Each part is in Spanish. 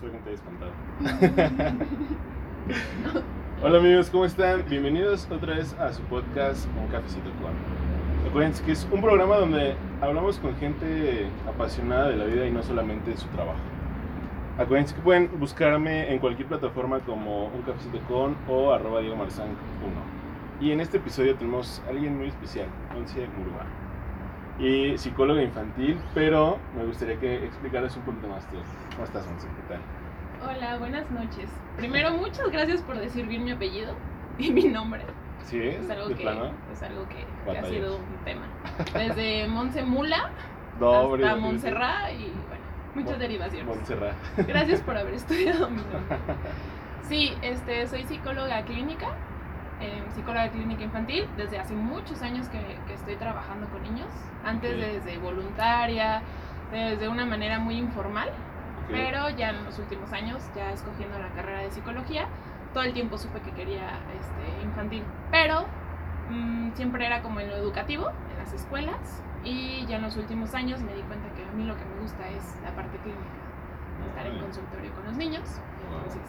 Estoy con espantado. Hola amigos, ¿cómo están? Bienvenidos otra vez a su podcast Un Cafecito con. Acuérdense que es un programa donde hablamos con gente apasionada de la vida y no solamente de su trabajo. Acuérdense que pueden buscarme en cualquier plataforma como Un Cafecito con o arroba Diego Marzán 1. Y en este episodio tenemos a alguien muy especial, Once Murúa y psicóloga infantil, pero me gustaría que explicaras un poquito más tú. ¿Cómo estás, Monse? ¿Qué tal? Hola, buenas noches. Primero, muchas gracias por decir bien mi apellido y mi nombre. ¿Sí? Es algo, ¿De que, plano? es algo que, que ha sido un tema. Desde Monse Mula No, hombre, hasta. Montserrat y bueno, muchas Mon- derivaciones. Montserrat. Gracias por haber estudiado mi nombre. Sí, este, soy psicóloga clínica, eh, psicóloga clínica infantil, desde hace muchos años que, que estoy trabajando con niños, antes Ok. desde voluntaria, desde una manera muy informal, Ok. pero ya en los últimos años, ya escogiendo la carrera de psicología, todo el tiempo supe que quería este, infantil, pero mm, siempre era como en lo educativo, en las escuelas, y ya en los últimos años me di cuenta que a mí lo que me gusta es la parte clínica, estar en consultorio con los niños, y entonces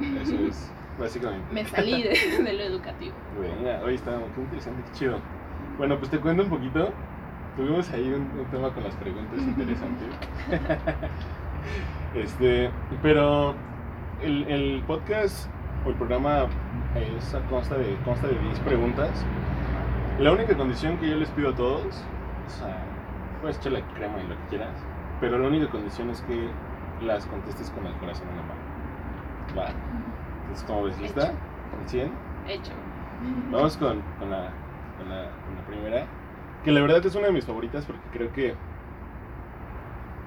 Eso es, básicamente. me salí de, de lo educativo. Venga, hoy está muy interesante, qué chido. Bueno, pues te cuento un poquito. Tuvimos ahí un, un tema con las preguntas interesantes. este, pero el, el podcast o el programa es, consta, de, consta de 10 preguntas. La única condición que yo les pido a todos, o sea, puedes echarle crema y lo que quieras, pero la única condición es que las contestes con el corazón en la mano. Va. Entonces, ¿cómo ves? ¿Lista? ¿Al 100? Hecho. Vamos con, con la, con, la, con la primera, que la verdad es una de mis favoritas porque creo que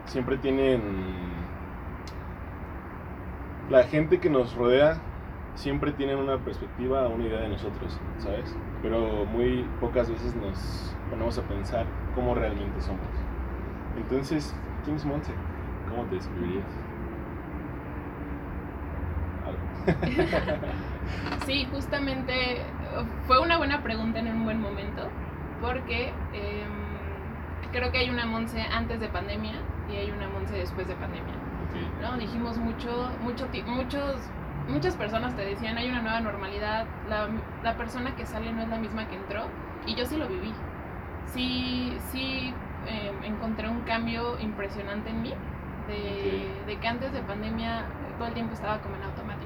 siempre tienen... La gente que nos rodea siempre tienen una perspectiva, una idea de nosotros, ¿sabes? Pero muy pocas veces nos ponemos a pensar cómo realmente somos. Entonces, ¿quién es Monse? ¿Cómo te describirías? Algo. Sí, justamente eh, fue una buena pregunta en un buen momento, porque em, creo que hay una Monse antes de pandemia y hay una Monse después de pandemia. Ok. ¿no? Dijimos mucho, mucho, muchos, muchas personas te decían hay una nueva normalidad, la, la persona que sale no es la misma que entró, y yo sí lo viví. Sí, sí eh, encontré un cambio impresionante en mí, de, Ok. de que antes de pandemia eh, todo el tiempo estaba como en automático.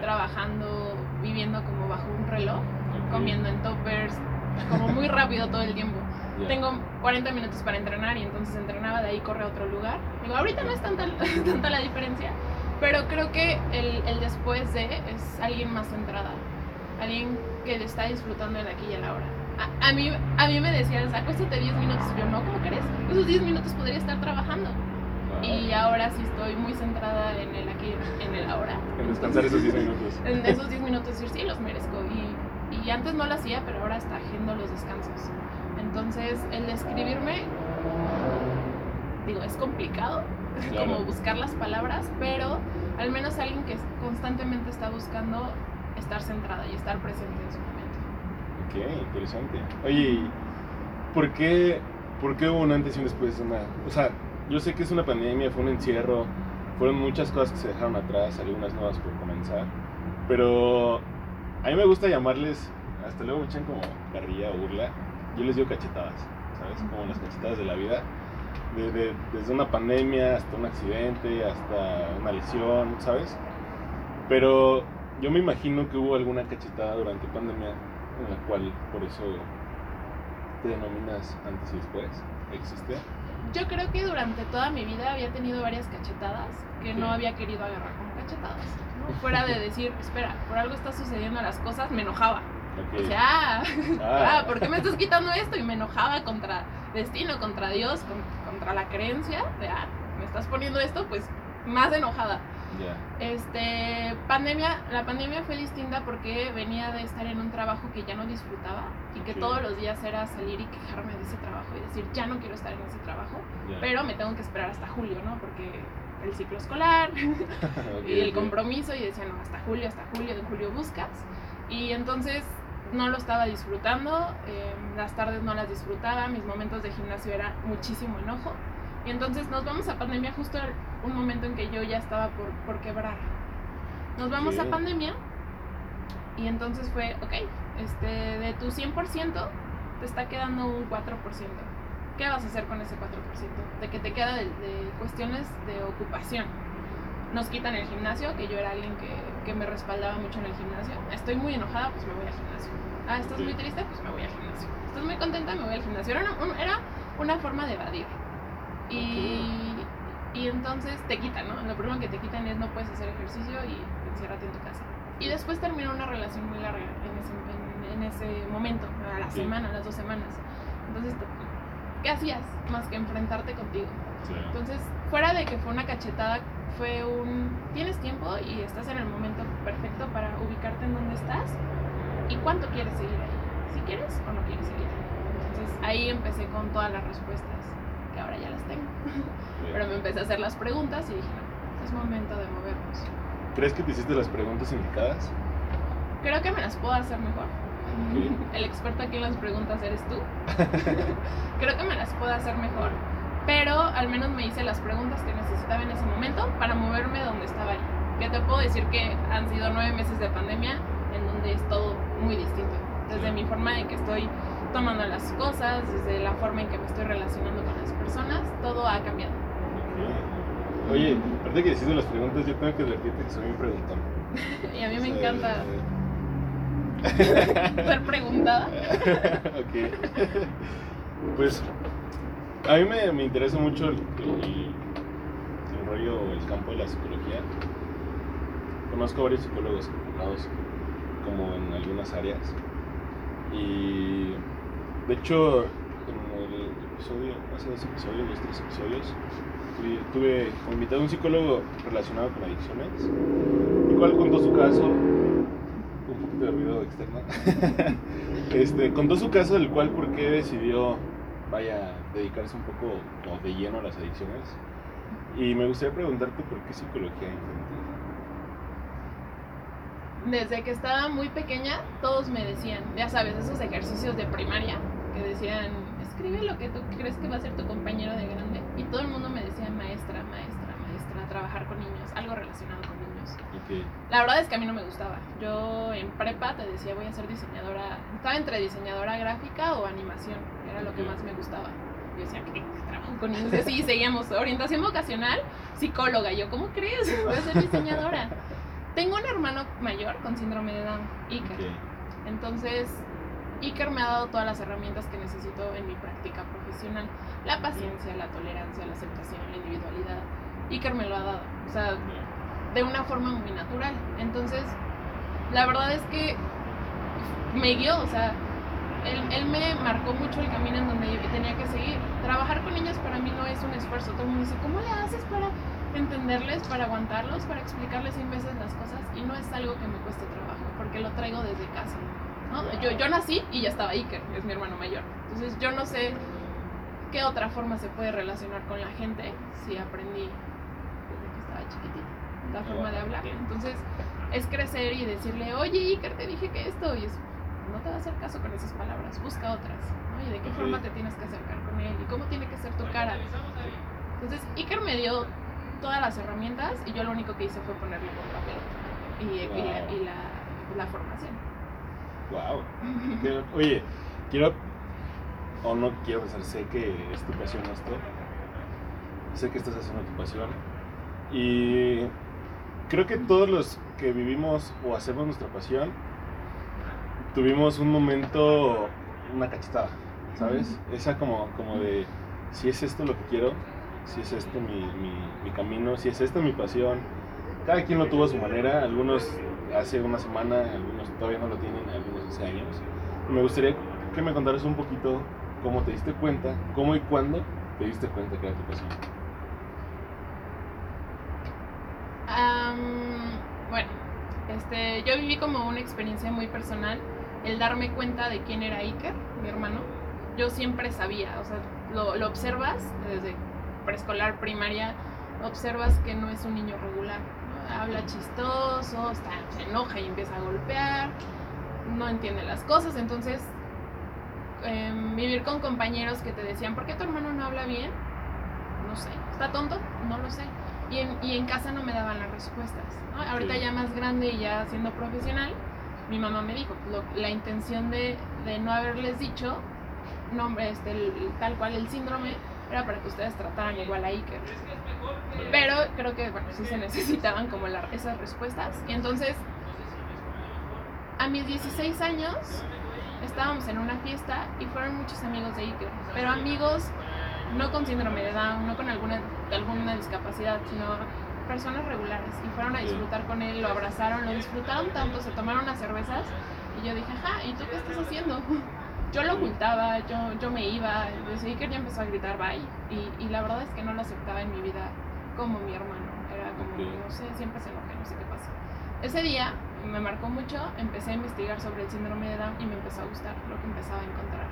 Trabajando, viviendo como bajo un reloj, comiendo en toppers, como muy rápido todo el tiempo. Tengo 40 minutos para entrenar y entonces entrenaba, de ahí corre a otro lugar. Digo, ahorita no es tanta, tanta la diferencia, pero creo que el, el después de es alguien más centrada, alguien que está disfrutando el aquí y el ahora. A, a mí, a mí me decías, acuéstate 10 minutos, y yo no, ¿cómo crees? Esos 10 minutos podría estar trabajando. Y ahora sí estoy muy centrada en el aquí, en el ahora. En descansar esos 10 minutos. En esos 10 minutos decir, sí, los merezco. Y, y antes no lo hacía, pero ahora está agendo los descansos. Entonces, el describirme, digo, es complicado, Claro. como buscar las palabras, pero al menos alguien que constantemente está buscando estar centrada y estar presente en su momento. Ok, interesante. Oye, ¿y ¿por qué, ¿por qué hubo un antes y un después de una... O sea, yo sé que es una pandemia, fue un encierro, fueron muchas cosas que se dejaron atrás, algunas nuevas por comenzar, pero a mí me gusta llamarles, hasta luego me echan como carrilla o burla, yo les digo cachetadas, ¿sabes? Como las cachetadas de la vida. De- de- desde una pandemia hasta un accidente, hasta una lesión, ¿sabes? Pero yo me imagino que hubo alguna cachetada durante pandemia en la cual por eso te denominas antes y después. ¿Existe? Yo creo que durante toda mi vida había tenido varias cachetadas que no había querido agarrar como cachetadas. ¿no? Fuera de decir, espera, por algo está sucediendo las cosas, me enojaba. Ok. O sea, ah, Ah. ah, ¿por qué me estás quitando esto? Y me enojaba contra destino, contra Dios, con- contra la creencia de, ah, me estás poniendo esto, pues más enojada. Ya. Este, pandemia, la pandemia fue distinta porque venía de estar en un trabajo que ya no disfrutaba y que Ok. todos los días era salir y quejarme de ese trabajo y decir, ya no quiero estar en ese trabajo, ya. pero me tengo que esperar hasta julio, ¿no? Porque el ciclo escolar Ok, y el compromiso y decía, no, hasta julio, hasta julio, de julio buscas. Y entonces no lo estaba disfrutando, eh, las tardes no las disfrutaba, mis momentos de gimnasio era muchísimo enojo. Y entonces nos vamos a pandemia justo un momento en que yo ya estaba por, por quebrar. Nos vamos a pandemia y entonces fue, ok, este, de tu 100% te está quedando un 4%. ¿Qué vas a hacer con ese 4%? De que te queda de, de cuestiones de ocupación. Nos quitan el gimnasio, que yo era alguien que, que me respaldaba mucho en el gimnasio. Estoy muy enojada, pues me voy al gimnasio. Ah, ¿estás Sí. muy triste? Pues me voy al gimnasio. ¿Estás muy contenta? Me voy al gimnasio. Era una, un- era una forma de evadir. Y, y entonces te quitan, ¿no? Lo primero que te quitan es no puedes hacer ejercicio y enciérrate en tu casa. Y después terminó una relación muy larga en ese, en, en ese momento, a la Sí. semana, a las dos semanas. Entonces, ¿qué hacías más que enfrentarte contigo? Sí. Entonces, fuera de que fue una cachetada, fue un... Tienes tiempo y estás en el momento perfecto para ubicarte en donde estás y cuánto quieres seguir ahí. Si quieres o no quieres seguir ahí. Entonces, ahí empecé con todas las respuestas, que ahora ya las. Pero me empecé a hacer las preguntas y dije, es momento de movernos. ¿Crees que te hiciste las preguntas indicadas? Creo que me las puedo hacer mejor. El experto aquí en las preguntas eres tú. Creo que me las puedo hacer mejor. Pero al menos me hice las preguntas que necesitaba en ese momento para moverme donde estaba ahí. Que te puedo decir que han sido nueve meses de pandemia en donde es todo muy distinto. Desde mi forma en que estoy tomando las cosas, desde la forma en que me estoy relacionando con las personas, todo ha cambiado. Oye, aparte que hiciste las preguntas, yo tengo que advertirte que soy un preguntón. Y a mí me encanta ser preguntada. ok. Pues a mí me, me interesa mucho el, el- el rollo, el campo de la psicología. Conozco varios psicólogos enfocados como en algunas áreas. Y de hecho, en el episodio, hace dos episodios, dos, tres episodios, tuve, como invitado a un psicólogo relacionado con adicciones, el cual contó su caso un poquito de ruido externo. este, contó su caso del cual por qué decidió, vaya, dedicarse un poco como de lleno a las adicciones. Y me gustaría preguntarte por qué psicología infantil. Desde que estaba muy pequeña, todos me decían, ya sabes, esos ejercicios de primaria, que decían, escribe lo que tú crees que va a ser tu compañero de grande. Y todo el mundo me decía, maestra, maestra, maestra, trabajar con niños, algo relacionado con niños. Ok, La verdad es que a mí no me gustaba. Yo en prepa te decía, voy a ser diseñadora, estaba entre diseñadora gráfica o animación, era lo que más me gustaba. Yo decía, ¿qué? Trabajo con niños. Y así seguíamos, orientación vocacional, psicóloga. Yo, ¿cómo crees? Voy a ser diseñadora. Tengo un hermano mayor con síndrome de Down, Iker. ok. Entonces, Iker me ha dado todas las herramientas que necesito en mi práctica profesional. La paciencia, la tolerancia, la aceptación, la individualidad. Iker me lo ha dado. O sea, de una forma muy natural. Entonces, la verdad es que me guió, o sea, él, él me marcó mucho el camino en donde yo tenía que seguir. Trabajar con niños para mí no es un esfuerzo. Todo el mundo dice, ¿cómo le haces para entenderles, para aguantarlos, para explicarles 100 veces las cosas? Y no es algo que me cueste trabajo, porque lo traigo desde casa. ¿No? Yo, yo nací y ya estaba Iker, es mi hermano mayor. Entonces yo no sé qué otra forma se puede relacionar con la gente si aprendí desde que estaba chiquitita la forma de hablar. Entonces, es crecer y decirle, oye, Iker, te dije que esto, y es, no te va a hacer caso con esas palabras, busca otras, ¿no? Y de qué forma te tienes que acercar con él, y cómo tiene que ser tu cara. Entonces, Iker me dio todas las herramientas, y yo lo único que hice fue ponerle por papel y, y la, y la, la formación. Wow. Oye, quiero, o no quiero pensar, sé que es tu pasión esto. Sé que estás haciendo tu pasión. Y creo que todos los que vivimos o hacemos nuestra pasión, tuvimos un momento, una cachetada, ¿sabes? Esa como, como de, si es esto lo que quiero, si es esto mi, mi, mi camino, si es esto mi pasión. Cada quien lo tuvo a su manera, algunos hace una semana, algunos todavía no lo tienen, años. Me gustaría que me contaras un poquito cómo te diste cuenta, cómo y cuándo te diste cuenta que era tu pasión. Am, bueno, este, yo viví como una experiencia muy personal el darme cuenta de quién era Iker, mi hermano. Yo siempre sabía, o sea, lo, observas desde preescolar, primaria, observas que no es un niño regular. Habla chistoso, se enoja y empieza a golpear, no entiende las cosas, entonces em, vivir con compañeros que te decían, ¿por qué tu hermano no habla bien? No sé, ¿está tonto? No lo sé Y en, y en casa no me daban las respuestas. ¿no? Ahorita ya más grande y ya siendo profesional, mi mamá me dijo, lo- la intención de, de no haberles dicho nombre, este, el- tal cual el síndrome, era para que ustedes trataran igual a Iker. Pero creo que, bueno, sí se necesitaban como la- esas respuestas. Y entonces, a mis 16 años, estábamos en una fiesta y fueron muchos amigos de Iker. Pero amigos no con síndrome de Down, no con alguna, alguna discapacidad, sino personas regulares. Y fueron a disfrutar con él, lo abrazaron, lo disfrutaron tanto, se tomaron unas cervezas. Y yo dije, ajá, ¿y tú qué estás haciendo? Yo lo ocultaba, yo, yo me iba, decía, Iker ya empezó a gritar bye. Y, y la verdad es que no lo aceptaba en mi vida como mi hermano. Era como, no sé, siempre se enoja, no sé qué pasa. Ese día me marcó mucho, empecé a investigar sobre el síndrome de Down y me empezó a gustar lo que empezaba a encontrar.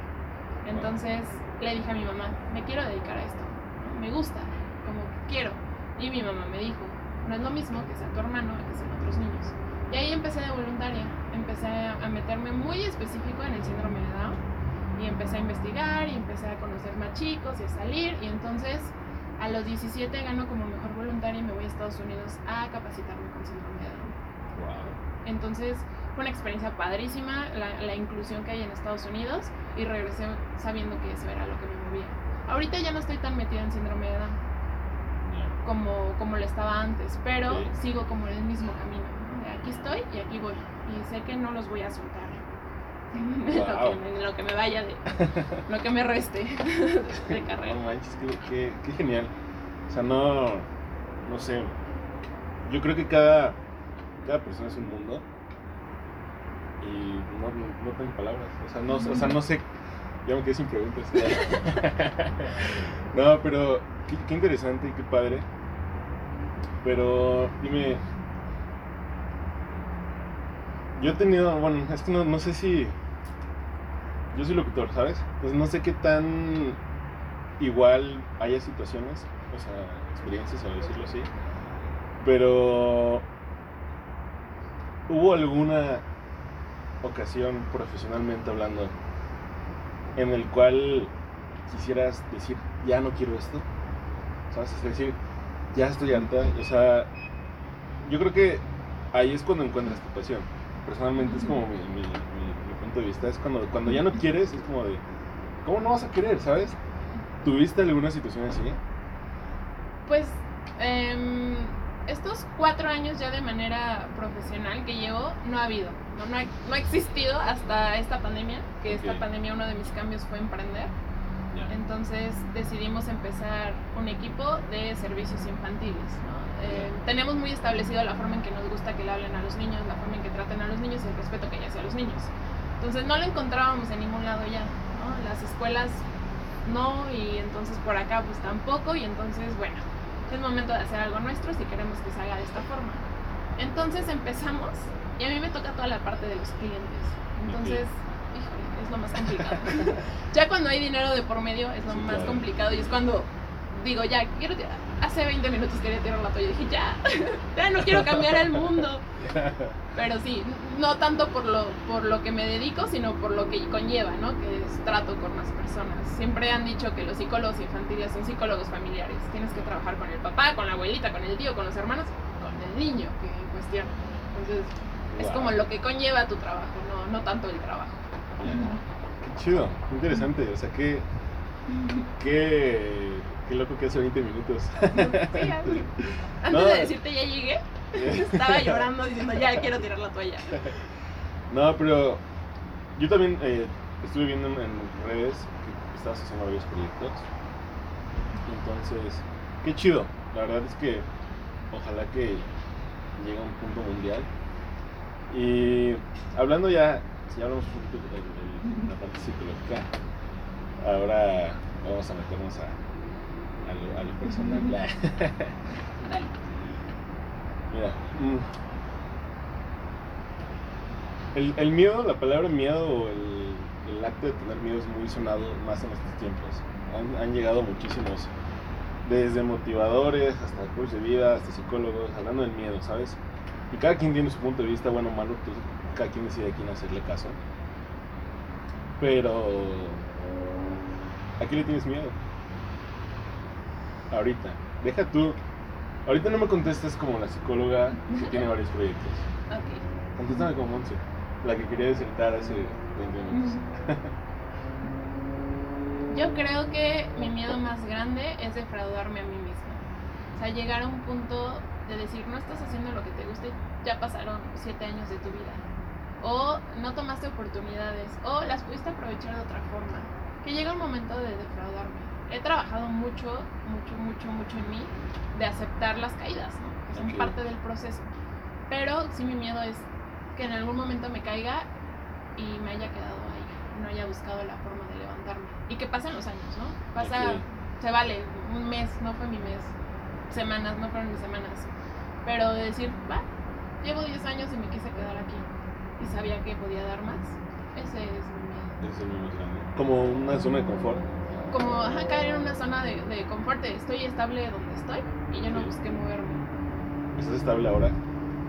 Entonces le dije a mi mamá, me quiero dedicar a esto, me gusta, como quiero. Y mi mamá me dijo, no es lo mismo que sea tu hermano que sean otros niños. Y ahí empecé de voluntaria, empecé a meterme muy específico en el síndrome de Down y empecé a investigar y empecé a conocer más chicos y a salir y entonces a los 17 gano como mejor voluntaria y me voy a Estados Unidos a capacitarme con síndrome. Entonces fue una experiencia padrísima la, la inclusión que hay en Estados Unidos y regresé sabiendo que eso era lo que me movía. Ahorita ya no estoy tan metida en síndrome de Down como, como lo estaba antes, pero sigo como en el mismo camino. aquí estoy y aquí voy. Y sé que no los voy a soltar. lo, Wow. que me, lo que me vaya de. lo que me reste de carrera. No manches, qué, qué- qué genial. O sea, no, no sé. Yo creo que cada, cada persona es un mundo. Y no, no, no tengo palabras. O sea, no, o sea, no sé. Ya me quedé sin preguntas. no, pero qué, qué interesante y qué padre. Pero dime. Yo he tenido, bueno, es que no, no sé si. Yo soy locutor, ¿sabes? Entonces no sé qué tan igual haya situaciones, o sea, experiencias, a decirlo así. Pero ¿hubo alguna ocasión profesionalmente hablando en el cual quisieras decir, ya no quiero esto? ¿Sabes? Es decir, ya estoy harta. O sea, yo creo que ahí es cuando encuentras tu pasión. Personalmente es como mi, punto de vista. Es cuando, cuando ya no quieres, es como de, ¿cómo no vas a querer, sabes? ¿Tuviste alguna situación así? Pues em, estos cuatro años ya de manera profesional que llevo, no ha habido, no, no, ha, no ha existido hasta esta pandemia, que esta pandemia uno de mis cambios fue emprender. Entonces decidimos empezar un equipo de servicios infantiles. ¿no? Eh, tenemos muy establecido la forma en que nos gusta que le hablen a los niños, la forma en que traten a los niños y el respeto que hay hacia los niños. Entonces no lo encontrábamos en ningún lado ya. ¿no? Las escuelas no y entonces por acá pues tampoco y entonces bueno, es momento de hacer algo nuestro si queremos que salga de esta forma. Entonces empezamos y a mí me toca toda la parte de los clientes. Entonces, híjole, es lo más complicado. ya cuando hay dinero de por medio es lo Sí, más claro. complicado y es cuando digo, ya, quiero tirar. Hace 20 minutos quería tirar la toalla y dije, ya, ya no quiero cambiar el mundo. Pero sí, no tanto por lo, por lo que me dedico, sino por lo que conlleva, ¿no? Que es trato con las personas. Siempre han dicho que los psicólogos infantiles son psicólogos familiares. Tienes que trabajar con el papá, con la abuelita, con el tío, con los hermanos, con el niño que en cuestión. Entonces, es Wow. como lo que conlleva tu trabajo, no, no tanto el trabajo. Qué chido, qué interesante. O sea, qué, qué, qué loco que hace 20 minutos. Sí. Antes No. de decirte ya llegué, estaba llorando diciendo ya quiero tirar la toalla. No, pero yo también eh, estuve viendo en, en redes que estabas haciendo varios proyectos. Entonces, qué chido. La verdad es que ojalá que llegue a un punto mundial. Y hablando ya, si ya hablamos un poquito de, de la parte psicológica, ahora vamos a meternos a, a, lo, a lo personal. Dale. Mira. mm. El, el miedo, la palabra miedo o el, el acto de tener miedo es muy sonado más en estos tiempos. Han, han llegado muchísimos, desde motivadores hasta coach de vida, hasta psicólogos, hablando del miedo, ¿sabes? Y cada quien tiene su punto de vista, bueno o malo, entonces cada quien decide a quién hacerle caso. Pero, ¿a qué le tienes miedo? Ahorita. Deja tú Ahorita no me contestes como la psicóloga que tiene varios proyectos. Ok. Contéstame como Monse, la que quería desertar hace 20 minutos. Yo creo que mi miedo más grande es defraudarme a mí misma. O sea, llegar a un punto de decir, no estás haciendo lo que te gusta y ya pasaron siete años de tu vida. O no tomaste oportunidades, o las pudiste aprovechar de otra forma. Que llega un momento de defraudarme. He trabajado mucho, mucho, mucho, mucho en mí de aceptar las caídas, ¿no? Que son Ok. parte del proceso. Pero sí mi miedo es que en algún momento me caiga y me haya quedado ahí, no haya buscado la forma de levantarme. Y que pasen los años, ¿no? Pasa, Ok. se vale, un mes, no fue mi mes, semanas, no fueron mis semanas. Pero de decir, va, llevo 10 años y me quise quedar aquí y sabía que podía dar más, ese es mi miedo. Ese es mío más grande. Como una zona de confort. Como ajá, caer en una zona de, de confort, estoy estable donde estoy y yo no Sí. busqué moverme. ¿Estás estable ahora?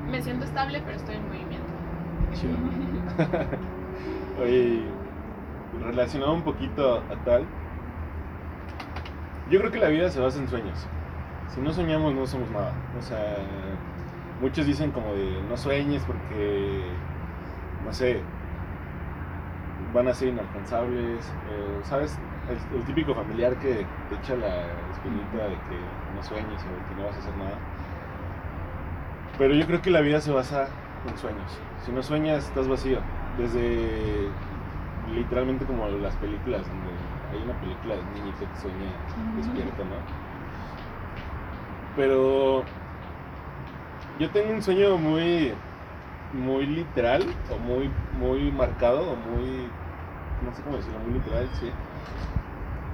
Me siento estable, pero estoy en movimiento. Chido. Oye, relacionado un poquito a tal, yo creo que la vida se basa en sueños. Si no soñamos, no somos nada. O sea, muchos dicen como de no sueñes porque, no sé, van a ser inalcanzables. eh, ¿Sabes? El, el típico familiar que te echa la espinita de que no sueñes o de que no vas a hacer nada. Pero yo creo que la vida se basa en sueños. Si no sueñas, estás vacío. Desde literalmente como las películas, donde hay una película de un niñito que sueña despierto, ¿no? Pero yo tengo un sueño muy, muy literal, o muy, muy marcado, o muy, no sé cómo decirlo, muy literal, sí.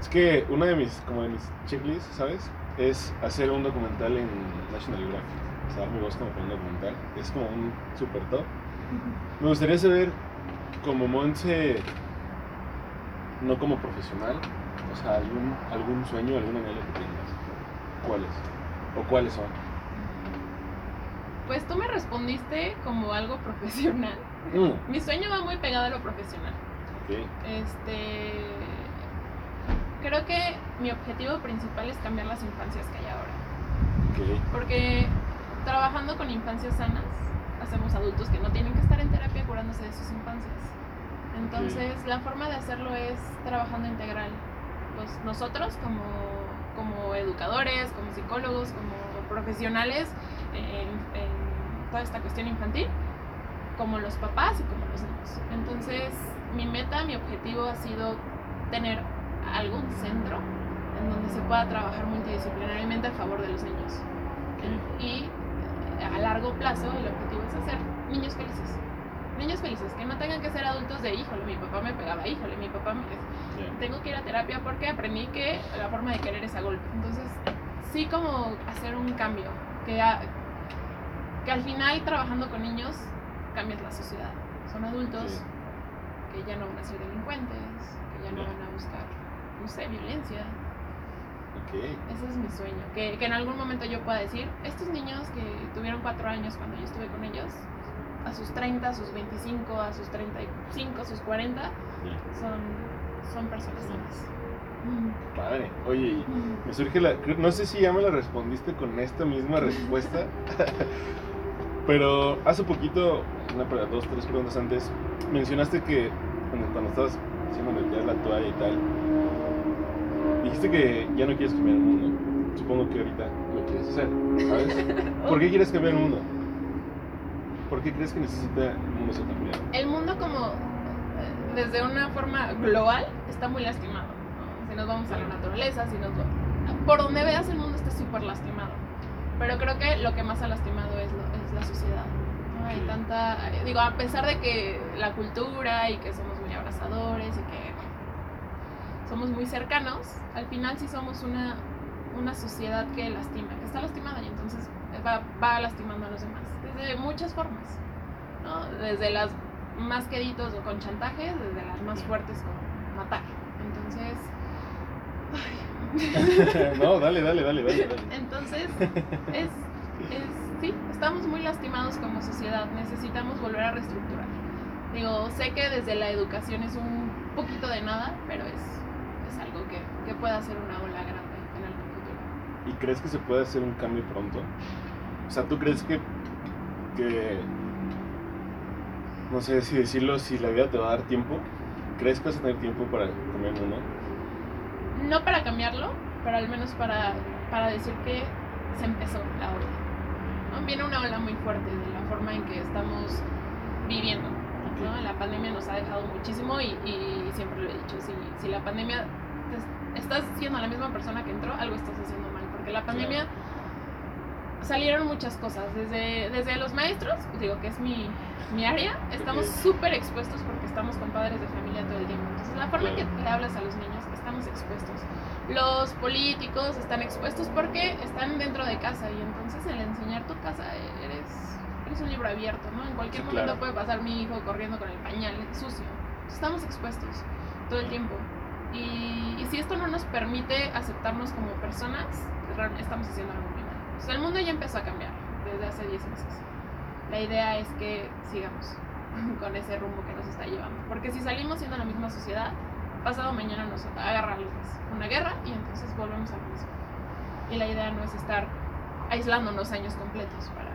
Es que una de mis, como de mis checklists, ¿sabes? Es hacer un documental en National Geographic. O sea, dar mi voz como para un documental. Es como un super top. Me gustaría saber, como Monse, no como profesional, o sea, algún, algún sueño, algún anhelo que tengas. ¿Cuáles? ¿O cuáles son? Pues tú me respondiste como algo profesional. Mm, Mi sueño va muy pegado a lo profesional. ok, Este. Creo que mi objetivo principal es cambiar las infancias que hay ahora. ok, Porque trabajando con infancias sanas, hacemos adultos que no tienen que estar en terapia curándose de sus infancias. Entonces, la forma de hacerlo es trabajando integral. Pues nosotros, como, como educadores, como psicólogos, como profesionales en, en toda esta cuestión infantil, como los papás y como los niños. Entonces, mi meta, mi objetivo ha sido tener algún centro en donde se pueda trabajar multidisciplinariamente a favor de los niños. Y eh, a largo plazo el objetivo es hacer niños felices. Niños felices, que no tengan que ser adultos de, híjole, mi papá me pegaba, híjole, mi papá me... ya. Tengo que ir a terapia porque aprendí que la forma de querer es a golpe. Entonces, sí como hacer un cambio, que, a- que al final trabajando con niños cambias la sociedad. Son adultos Sí. que ya no van a ser delincuentes, que ya no Ya. van a buscar, no sé, violencia. Ok, Ese es mi sueño. Que, que en algún momento yo pueda decir, estos niños que tuvieron cuatro años cuando yo estuve con ellos, a sus 30, a sus 25, a sus 35, a sus 40, ya. son, son personas sanas. Padre. Oye, Mm. me surge la. No sé si ya me la respondiste con esta misma respuesta. Pero hace poquito, una para dos, tres preguntas antes, mencionaste que cuando, cuando estabas haciendo meter la toalla y tal, dijiste que ya no quieres cambiar el mundo. Supongo que ahorita lo quieres hacer, ¿sabes? ¿Por qué quieres cambiar el mundo? ¿Por qué crees que necesita el mundo ser cambiado? El mundo como eh, desde una forma global está muy lastimado. ¿no? Si nos vamos a la naturaleza, si nos por donde veas el mundo está súper lastimado. Pero creo que lo que más ha lastimado es, lo- es la sociedad. ¿no? Hay tanta, digo, a pesar de que la cultura y que somos muy abrazadores y que somos muy cercanos, al final sí somos una, una sociedad que lastima, que está lastimada y entonces va, va lastimando a los demás. Desde muchas formas. ¿no? Desde las más queditos o con chantajes, desde las más fuertes con matar. Entonces, ay. no, dale, dale, dale, dale. dale. entonces es, es, sí, estamos muy lastimados como sociedad, necesitamos volver a reestructurar. Digo, sé que desde la educación es un poquito de nada, pero es, que, puede hacer una ola grande en el futuro. ¿Y crees que se puede hacer un cambio pronto? O sea, ¿tú crees que, que no sé si decirlo, si la vida te va a dar tiempo? ¿Crees que vas a tener tiempo para cambiar el mundo? No para cambiarlo, pero al menos para, para decir que se empezó la ola. ¿no? Viene una ola muy fuerte de la forma en que estamos viviendo. ¿no? La pandemia nos ha dejado muchísimo y, y siempre lo he dicho, si, si la pandemia estás siendo la misma persona que entró, algo estás haciendo mal, porque la pandemia salieron muchas cosas, desde, desde los maestros, digo que es mi, mi área, estamos Ok. súper expuestos porque estamos con padres de familia todo el tiempo, entonces la forma en que le hablas a los niños, estamos expuestos. Los políticos están expuestos porque están dentro de casa y entonces el enseñar tu casa eres, eres un libro abierto, ¿no? En cualquier Sí, momento claro. puede pasar mi hijo corriendo con el pañal sucio. Estamos expuestos todo el tiempo. Y, y si esto no nos permite aceptarnos como personas, estamos haciendo algo muy mal. O sea, el mundo ya empezó a cambiar desde hace 10 meses. La idea es que sigamos con ese rumbo que nos está llevando. Porque si salimos siendo la misma sociedad, pasado mañana nos agarra. Una guerra y entonces volvemos a lo mismo. Y la idea no es estar aislándonos años completos para,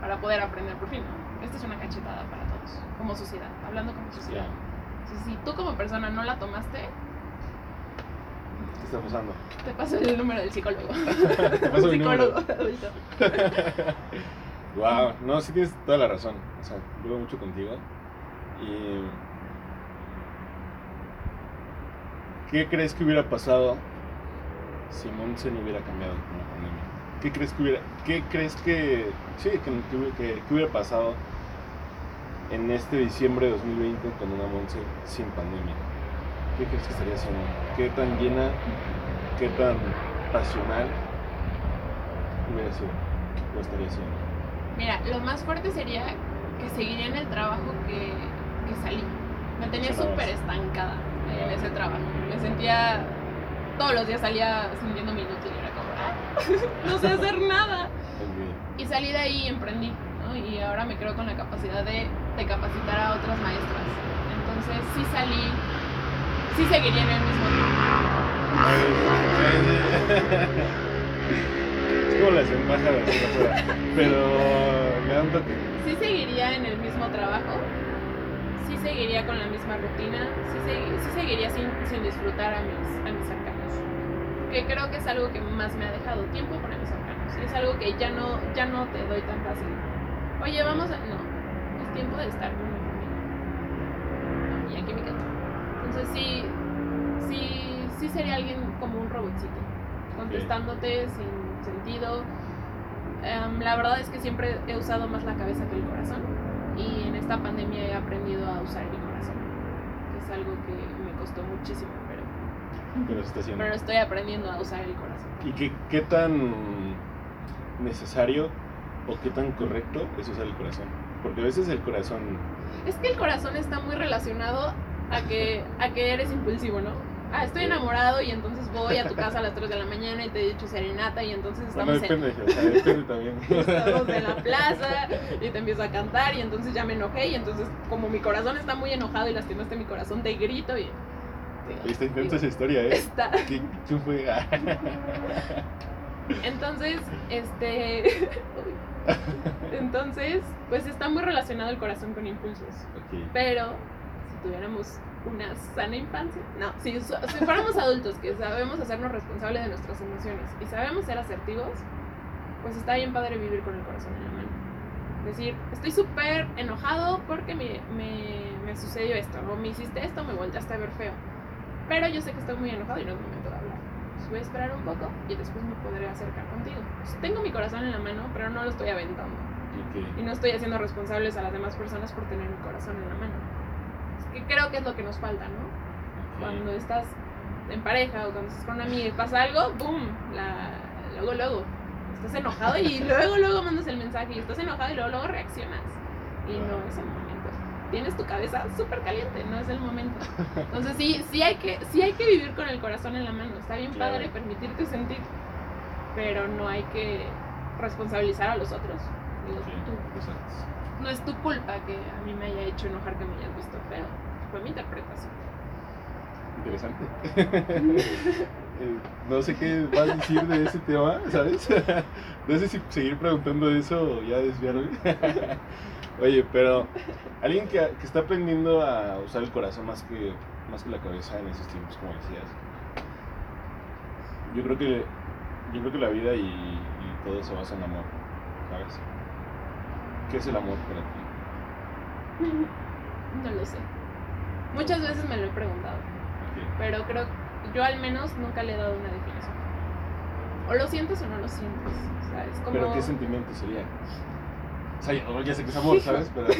para poder aprender por fin. ¿no? Esta es una cachetada para todos, como sociedad, hablando como sociedad. Entonces, si tú como persona no la tomaste, ¿Qué está pasando? te paso el número del psicólogo. Te paso mi psicólogo adulto. Wow, no, sí tienes toda la razón. O sea, vivo mucho contigo. Y. ¿Qué crees que hubiera pasado si Monse no hubiera cambiado con la pandemia? ¿Qué crees que hubiera. ¿Qué crees que. Sí, que, que- que- que hubiera pasado en este diciembre de 2020 con una Monse sin pandemia? ¿Qué crees que estaría haciendo? ¿Qué tan llena, qué tan pasional hubiera sido? ¿O estaría haciendo? Mira, lo más fuerte sería que seguiría en el trabajo que, que salí. Me tenía súper estancada en ese trabajo. Me sentía. Todos los días salía sintiéndome inútil. Era como, "Ah, no sé hacer nada. Y salí de ahí y emprendí. ¿no? Y ahora me creo con la capacidad de, de capacitar a otras maestras. Entonces, sí salí. Sí seguiría en el mismo Es como las afuera. Pero me da un toque. sí seguiría en el mismo trabajo, sí seguiría con la misma rutina, sí, segui- sí seguiría sin, sin disfrutar a mis, a mis cercanos. Que creo que es algo que más me ha dejado tiempo con mis cercanos. Es algo que ya no, ya no te doy tan fácil. Oye, vamos a. No, es tiempo de estar con mi familia. No, y aquí me quedo. Entonces sí, sí, sí sería alguien como un robotcito, contestándote sin sentido. Em, la verdad es que siempre he usado más la cabeza que el corazón y en esta pandemia he aprendido a usar el corazón, que es algo que me costó muchísimo, pero, Pero pero estoy aprendiendo a usar el corazón. ¿Y qué, qué tan necesario o qué tan correcto es usar el corazón? Porque a veces el corazón. Es que el corazón está muy relacionado a que, a que eres impulsivo, ¿no? Ah, estoy enamorado y entonces voy a tu casa a las 3 de la mañana y te he dicho serenata y entonces Bueno, estamos en, depende, o sea, depende también. estamos en la plaza y te empiezo a cantar y entonces ya me enojé y entonces como mi corazón está muy enojado y lastimaste mi corazón te grito y Está intensa esa historia, ¿eh? está ¿Qué, ¿Quién fue? Entonces este entonces pues está muy relacionado el corazón con impulsos ok. pero tuviéramos una sana infancia no si, si fuéramos adultos que sabemos hacernos responsables de nuestras emociones y sabemos ser asertivos pues está bien padre vivir con el corazón en la mano decir, estoy súper enojado porque me, me, me sucedió esto, o me hiciste esto, me volteaste a ver feo. Pero yo sé que estoy muy enojado y no es momento de hablar. Pues voy a esperar un poco y después me podré acercar contigo. Pues tengo mi corazón en la mano, pero no lo estoy aventando. ok. Y no estoy haciendo responsables a las demás personas por tener mi corazón en la mano. Que creo que es lo que nos falta, ¿no? Cuando estás en pareja o cuando estás con una amiga y pasa algo, ¡boom! La, luego, luego. Estás enojado y luego, luego mandas el mensaje y estás enojado y luego, luego reaccionas. Y no es el momento. Tienes tu cabeza súper caliente, no es el momento. Entonces sí, sí hay, que, sí hay que vivir con el corazón en la mano. Está bien Claro. padre permitirte sentir, pero no hay que responsabilizar a los otros. Digo, Sí, tú- exacto. no es tu culpa que a mí me haya hecho enojar que me hayas visto feo. Fue mi interpretación. Interesante. no sé qué vas a decir de ese tema, ¿sabes? no sé si seguir preguntando eso o ya desviarme. Oye, pero alguien que, que, está aprendiendo a usar el corazón más que, más que la cabeza en esos tiempos, como decías. Yo creo que, yo creo que la vida y, y todo se basa en amor, ¿sabes? ¿Qué es el amor para ti? No lo sé. Muchas veces me lo he preguntado. Pero creo que yo al menos nunca le he dado una definición. O lo sientes o no lo sientes. como... ¿Pero qué sentimiento sería? O sea, ya sé que es amor, ¿sabes? Pero...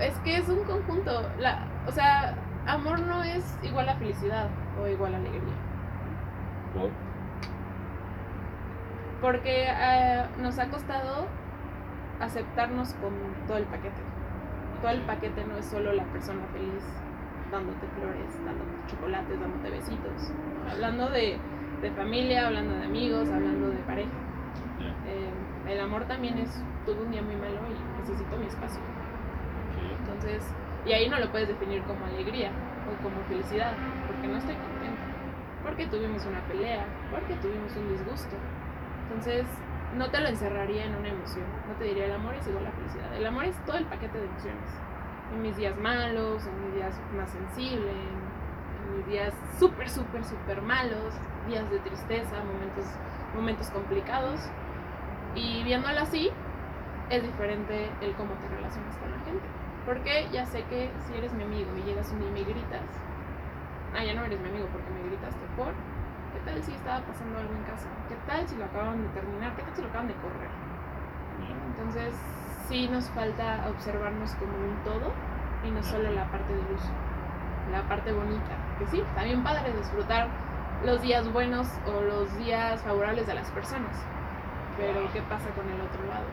es que es un conjunto. La, o sea, amor no es igual a felicidad o igual a alegría. ¿Por? Porque eh, nos ha costado aceptarnos con todo el paquete. Todo el paquete no es solo la persona feliz dándote flores, dándote chocolates, dándote besitos. Hablando de, de familia, hablando de amigos, hablando de pareja. Eh, el amor también es, tuve un día muy malo y necesito mi espacio. Entonces, y ahí no lo puedes definir como alegría o como felicidad, porque no estoy contenta, porque tuvimos una pelea, porque tuvimos un disgusto. Entonces, no te lo encerraría en una emoción, no te diría el amor es igual a la felicidad. El amor es todo el paquete de emociones. En mis días malos, en mis días más sensibles, en mis días súper, súper, súper malos, días de tristeza, momentos, momentos complicados, y viéndolo así, es diferente el cómo te relacionas con la gente. Porque ya sé que si eres mi amigo y llegas un día y me gritas, ah, ya no eres mi amigo porque me gritaste por, ¿qué tal si estaba pasando algo en casa? ¿Qué tal si lo acaban de terminar? ¿Qué tal si lo acaban de correr? Entonces, sí nos falta observarnos como un todo y no solo la parte de luz, la parte bonita. Que sí, también padre disfrutar los días buenos o los días favorables de las personas pero ¿qué pasa con el otro lado?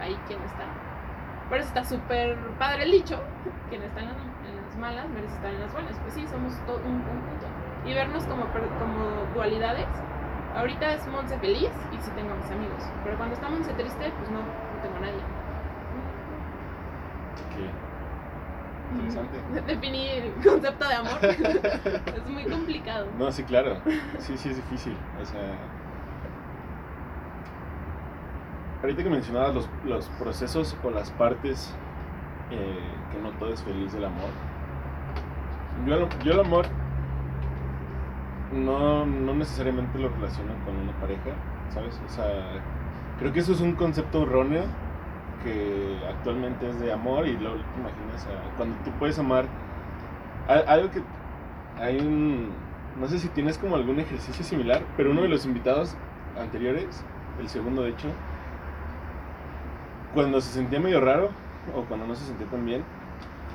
Ahí quién está. Por eso está súper padre el dicho, quien está en las, malas merece estar en las buenas. Pues sí, somos todo un conjunto. Y vernos como, como dualidades. Ahorita es Monse feliz y sí tengo a mis amigos. Pero cuando está Monse triste, pues no, no tengo a nadie. Qué interesante. Definir el concepto de amor es muy complicado. No, sí, claro. Sí, sí, es difícil. O sea ahorita que mencionabas los, los procesos o las partes eh, que no todo es feliz del amor, yo, yo el amor no, no, necesariamente lo relaciono con una pareja, ¿sabes? O sea, creo que eso es un concepto erróneo que actualmente es de amor y luego te imaginas cuando tú puedes amar algo que hay un no sé si tienes como algún ejercicio similar pero uno de los invitados anteriores el segundo de hecho cuando se sentía medio raro o cuando no se sentía tan bien,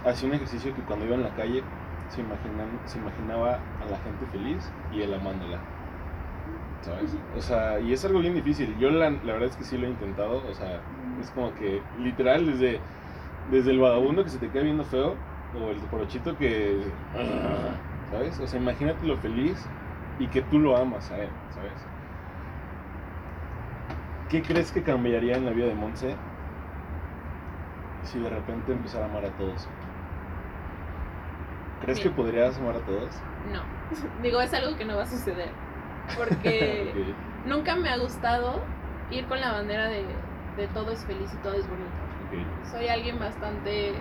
hacía un ejercicio que cuando iba en la calle se, se imaginaba a la gente feliz y él amándola. ¿Sabes? O sea, y es algo bien difícil. Yo la, la, verdad es que sí lo he intentado. O sea, es como que literal desde, desde el vagabundo que se te queda viendo feo o el porochito que... ¿Sabes? O sea, imagínate lo feliz y que tú lo amas a él, ¿sabes? ¿Qué crees que cambiaría en la vida de Monse si de repente empezara a amar a todos? ¿Crees que podrías amar a todos? No. Digo, es algo que no va a suceder. Porque nunca me ha gustado ir con la bandera de, de, todo es feliz y todo es bonito. Soy alguien bastante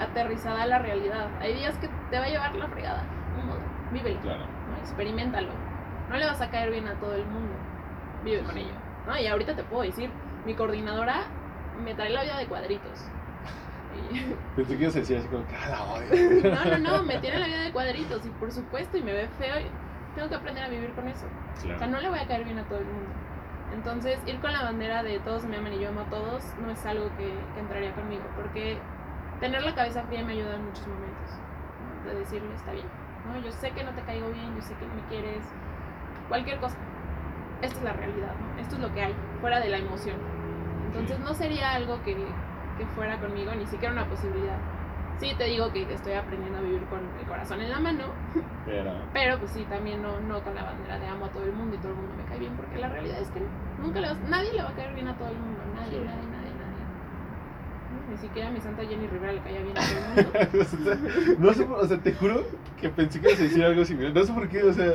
aterrizada a la realidad. Hay días que te va a llevar la fregada. Vívelo. Claro. Experimentalo. No le vas a caer bien a todo el mundo. Vive con ello. ¿no? Y ahorita te puedo decir, mi coordinadora me trae la vida de cuadritos. Pero tú quieres decir así como que la odio. No, no, no, me tiene la vida de cuadritos y por supuesto y me ve feo y tengo que aprender a vivir con eso. O sea, no le voy a caer bien a todo el mundo. Entonces, ir con la bandera de todos me aman y yo amo a todos no es algo que, entraría conmigo, porque tener la cabeza fría me ayuda en muchos momentos. De decirle, está bien, ¿no? Yo sé que no te caigo bien, yo sé que no me quieres, cualquier cosa. Esta es la realidad, ¿no? Esto es lo que hay, fuera de la emoción. Entonces, no sería algo que, que fuera conmigo, ni siquiera una posibilidad. Sí, te digo que estoy aprendiendo a vivir con el corazón en la mano, pero, pero pues sí, también no, no con la bandera de amo a todo el mundo y todo el mundo me cae bien, porque la realidad es que nunca le nadie le va a caer bien a todo el mundo, nadie, nadie, nadie, nadie. Ni siquiera a mi santa Jenny Rivera le caía bien a todo el mundo. no sé, o sea, te juro que pensé que ibas a decir algo similar. No sé por qué, o sea.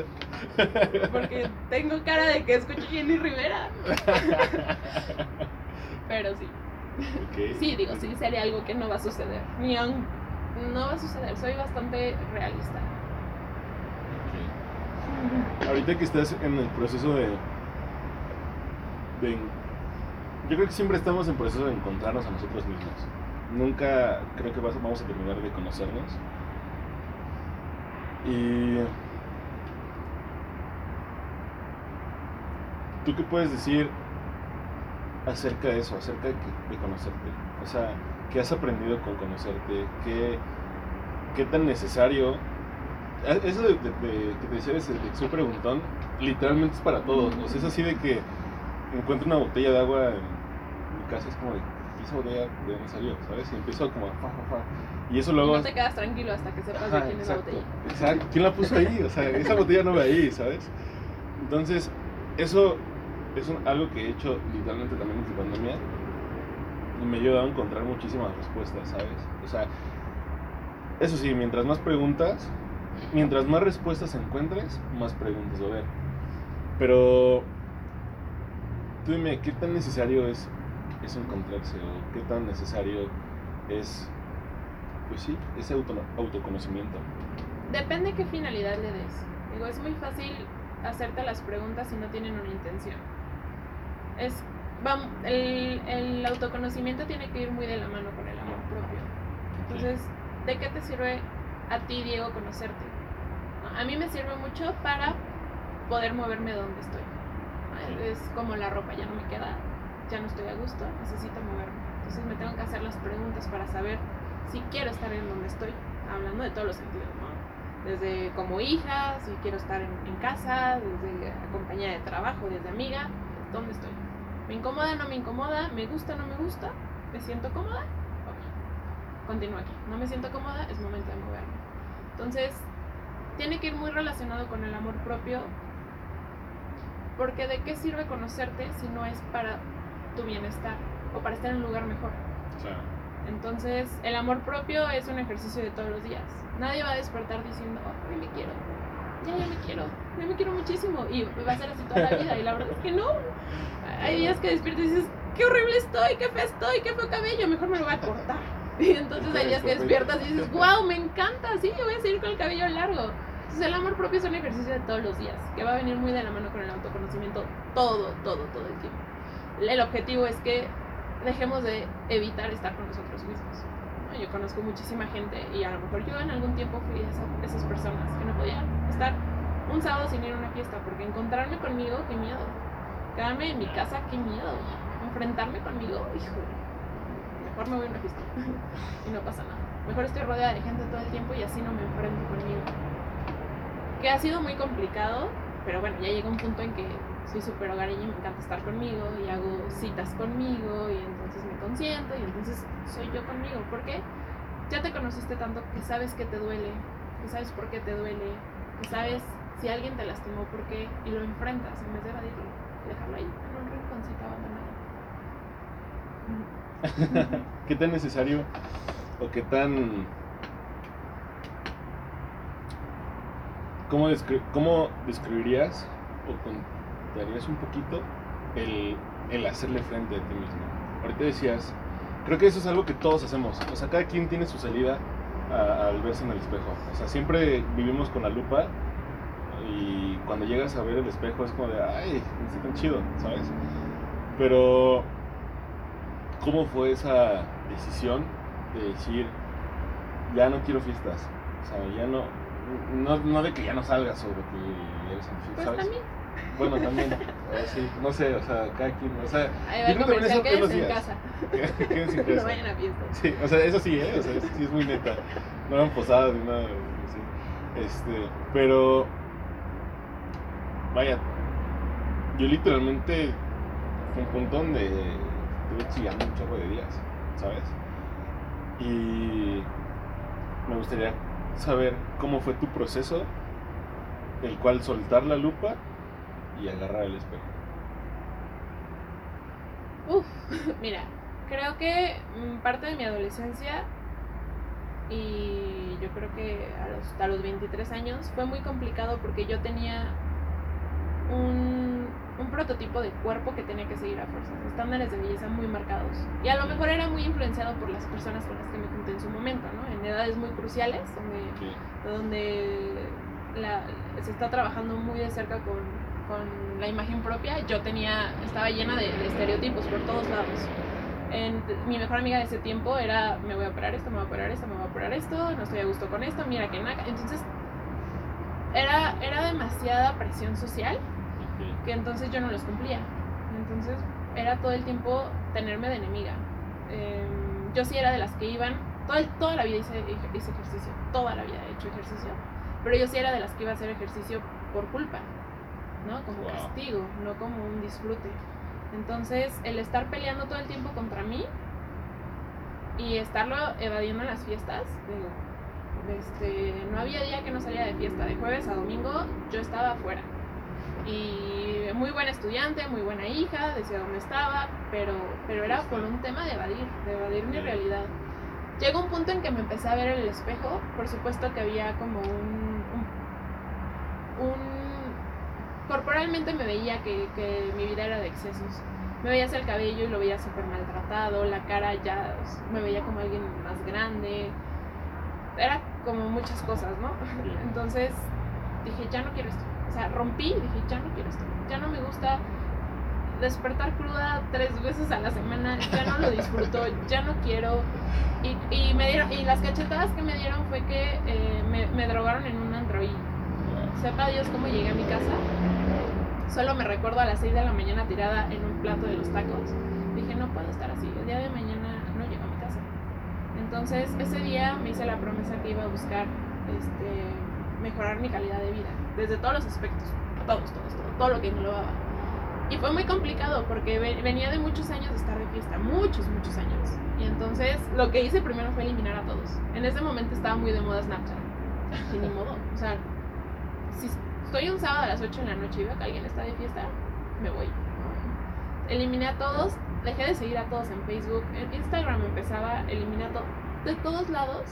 Porque tengo cara de que escucho Jenny Rivera. Pero sí. Sí, digo, sí, sería algo que no va a suceder. Ni aun, no va a suceder. Soy bastante realista. Ok. Ahorita que estás en el proceso de, de- Yo creo que siempre estamos en proceso de encontrarnos a nosotros mismos. Nunca creo que vamos a terminar de conocernos. Y... ¿Tú qué puedes decir acerca de eso, acerca de, que- de conocerte? O sea, ¿qué has aprendido con conocerte? ¿Qué, qué tan necesario eh, eso de, de- de- que te decía de, de soy preguntón, literalmente es para todos. O sea, es así de que encuentro una botella de agua en mi casa, es como de, ¿y esa botella de dónde salió? ¿Sabes? Y empiezo como a fa, fa, fa. Y eso luego... No te quedas tranquilo hasta que sepas de Ajá, quién es la exacto, botella. Exacto. ¿Quién la puso ahí? O sea, esa botella no va ahí, ¿sabes? Entonces, eso es algo que he hecho literalmente también en pandemia y me ha ayudado a encontrar muchísimas respuestas, ¿sabes? O sea, eso sí, mientras más preguntas, mientras más respuestas encuentres, más preguntas va a haber. Pero, tú dime, ¿qué tan necesario es, es encontrarse o qué tan necesario es, pues sí, ese auto, autoconocimiento? Depende qué finalidad le des. Digo, es muy fácil hacerte las preguntas si no tienen una intención. Es, vam- el, el autoconocimiento tiene que ir muy de la mano con el amor propio. Entonces, ¿de qué te sirve a ti, Diego, conocerte? A mí me sirve mucho para poder moverme donde estoy. Es como la ropa, ya no me queda, ya no estoy a gusto, necesito moverme. Entonces me tengo que hacer las preguntas para saber si quiero estar en donde estoy, hablando de todos los sentidos, ¿no? Desde como hija, si quiero estar en, en casa, desde compañía de trabajo, desde amiga, ¿dónde estoy? ¿Me incomoda, no me incomoda? ¿Me gusta, no me gusta? ¿Me siento cómoda? Ok, continúo aquí. ¿No me siento cómoda? Es momento de moverme. Entonces, tiene que ir muy relacionado con el amor propio, porque ¿de qué sirve conocerte si no es para tu bienestar o para estar en un lugar mejor? Claro. Entonces, el amor propio es un ejercicio de todos los días. Nadie va a despertar diciendo, oh, ya me quiero, ya, ya me quiero, ya me quiero muchísimo. Y va a ser así toda la vida. Y la verdad es que no. Hay días que despiertas y dices, qué horrible estoy, qué feo estoy, qué feo cabello, mejor me lo voy a cortar. Y entonces hay días que despiertas y dices, wow, me encanta, sí, yo voy a seguir con el cabello largo. Entonces, el amor propio es un ejercicio de todos los días, que va a venir muy de la mano con el autoconocimiento todo, todo, todo el tiempo. El objetivo es que dejemos de evitar estar con nosotros mismos. Yo conozco muchísima gente y a lo mejor yo en algún tiempo fui esa, esas personas que no podían estar un sábado sin ir a una fiesta, porque encontrarme conmigo, qué miedo. Quedarme en mi casa, qué miedo. Enfrentarme conmigo, hijo. Mejor me voy a una fiesta y no pasa nada. Mejor estoy rodeada de gente todo el tiempo y así no me enfrento conmigo. Que ha sido muy complicado, pero bueno, ya llega un punto en que soy súper hogareña y me encanta estar conmigo y hago citas conmigo y entonces me consiento y entonces soy yo conmigo. porque Ya te conociste tanto que sabes que te duele, que sabes por qué te duele, que sabes si alguien te lastimó por qué y lo enfrentas en vez de evadirlo dejarlo ahí en un rinconcito abandonado. ¿Qué tan necesario o qué tan... ¿Cómo, descri- cómo describirías o contarías un poquito el, el hacerle frente a ti mismo? Ahorita decías, creo que eso es algo que todos hacemos. O sea, cada quien tiene su salida al verse en el espejo. O sea, siempre vivimos con la lupa y cuando llegas a ver el espejo es como de, ay, está tan chido, ¿sabes? Pero ¿Cómo fue esa decisión de decir, ya no quiero fiestas? O sea, ya no, no, no de que ya no salgas o de que eres anfitrión, Pues ¿sabes? también. Bueno, también, sí, no sé, o sea, cada quien, o sea, Ahí Yo va creo el que eso quédense en casa. que- quédense en No vayan a fiestas. Sí, o sea, eso sí, ¿eh? O sea, eso sí es muy neta. No eran posadas ni nada así. Este, pero. Vaya. Yo literalmente. Fue un punto donde estuve chillando un chorro de días, ¿sabes? Y. Me gustaría saber cómo fue tu proceso, el cual soltar la lupa y agarrar el espejo. Uf, mira, Creo que mm, parte de mi adolescencia y yo creo que a los, hasta los 23 años fue muy complicado porque yo tenía un, un prototipo de cuerpo que tenía que seguir a fuerzas, estándares de belleza muy marcados. Y a lo mejor era muy influenciado por las personas con las que me junté en su momento, ¿no? En edades muy cruciales, donde, donde la, se está trabajando muy de cerca con, con, la imagen propia. Yo tenía, estaba llena de, de estereotipos por todos lados mi mejor amiga de ese tiempo era, me voy a operar esto, me voy a operar esto, me voy a operar esto, no estoy a gusto con esto, mira que nada. Entonces, era, era demasiada presión social que entonces yo no los cumplía. Entonces, era todo el tiempo tenerme de enemiga. Em, yo sí era de las que iban, todo toda la vida hice, hice ejercicio, toda la vida he hecho ejercicio, pero yo sí era de las que iba a hacer ejercicio por culpa, ¿no? Como castigo, no como un disfrute. Entonces, el estar peleando todo el tiempo contra mí y estarlo evadiendo en las fiestas, digo, este, no había día que no salía de fiesta, de jueves a domingo yo estaba afuera. Y muy buena estudiante, muy buena hija, decía dónde estaba, pero, pero era por un tema de evadir, de evadir mi realidad. Llegó un punto en que me empecé a ver en el espejo, por supuesto que había como un, un corporalmente me veía que, que, mi vida era de excesos. Me veías el cabello y lo veía súper maltratado, la cara ya me veía como alguien más grande. Era como muchas cosas, ¿no? Entonces dije, ya no quiero esto. O sea, rompí y dije, ya no quiero esto. Ya no me gusta despertar cruda tres veces a la semana, ya no lo disfruto, ya no quiero. Y, y, me dieron, y las cachetadas que me dieron fue que eh, me, me, drogaron en un andro y sepa Dios cómo llegué a mi casa Solo me recuerdo a las 6 de la mañana tirada en un plato de los tacos. Dije, no puedo estar así, el día de mañana no llego a mi casa. Entonces ese día me hice la promesa que iba a buscar este, mejorar mi calidad de vida, desde todos los aspectos, todos, todos, todo, todo lo que englobaba. Y fue muy complicado porque venía de muchos años de estar de fiesta, muchos, muchos años. Y entonces lo que hice primero fue eliminar a todos. En ese momento estaba muy de moda Snapchat. Y ni modo. O sea, si, estoy un sábado a las 8 de la noche y veo que alguien está de fiesta, me voy. Eliminé a todos, dejé de seguir a todos en Facebook, en Instagram empezaba, a todos, de todos lados,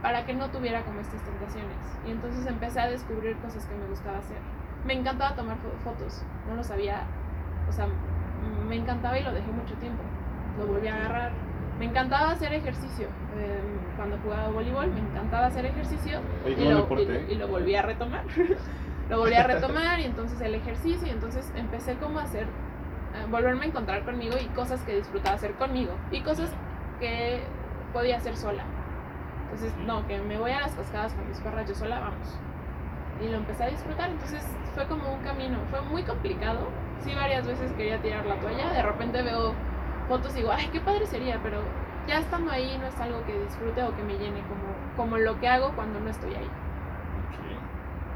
para que no tuviera como estas tentaciones. Y entonces empecé a descubrir cosas que me gustaba hacer. Me encantaba tomar fotos, no lo sabía, o sea, me encantaba y lo dejé mucho tiempo. Lo volví a agarrar. Me encantaba hacer ejercicio. Em, cuando jugaba voleibol me encantaba hacer ejercicio y, lo, y, lo, volví a retomar. lo volví a retomar y entonces el ejercicio y entonces empecé como a hacer, volverme a encontrar conmigo y cosas que disfrutaba hacer conmigo y cosas que podía hacer sola. Entonces, no, que me voy a las cascadas con mis perras yo sola, vamos. Y lo empecé a disfrutar, entonces fue como un camino, fue muy complicado. Sí, varias veces quería tirar la toalla, de repente veo fotos y digo, ay, qué padre sería, pero ya estando ahí no es algo que disfrute o que me llene como, como lo que hago cuando no estoy ahí.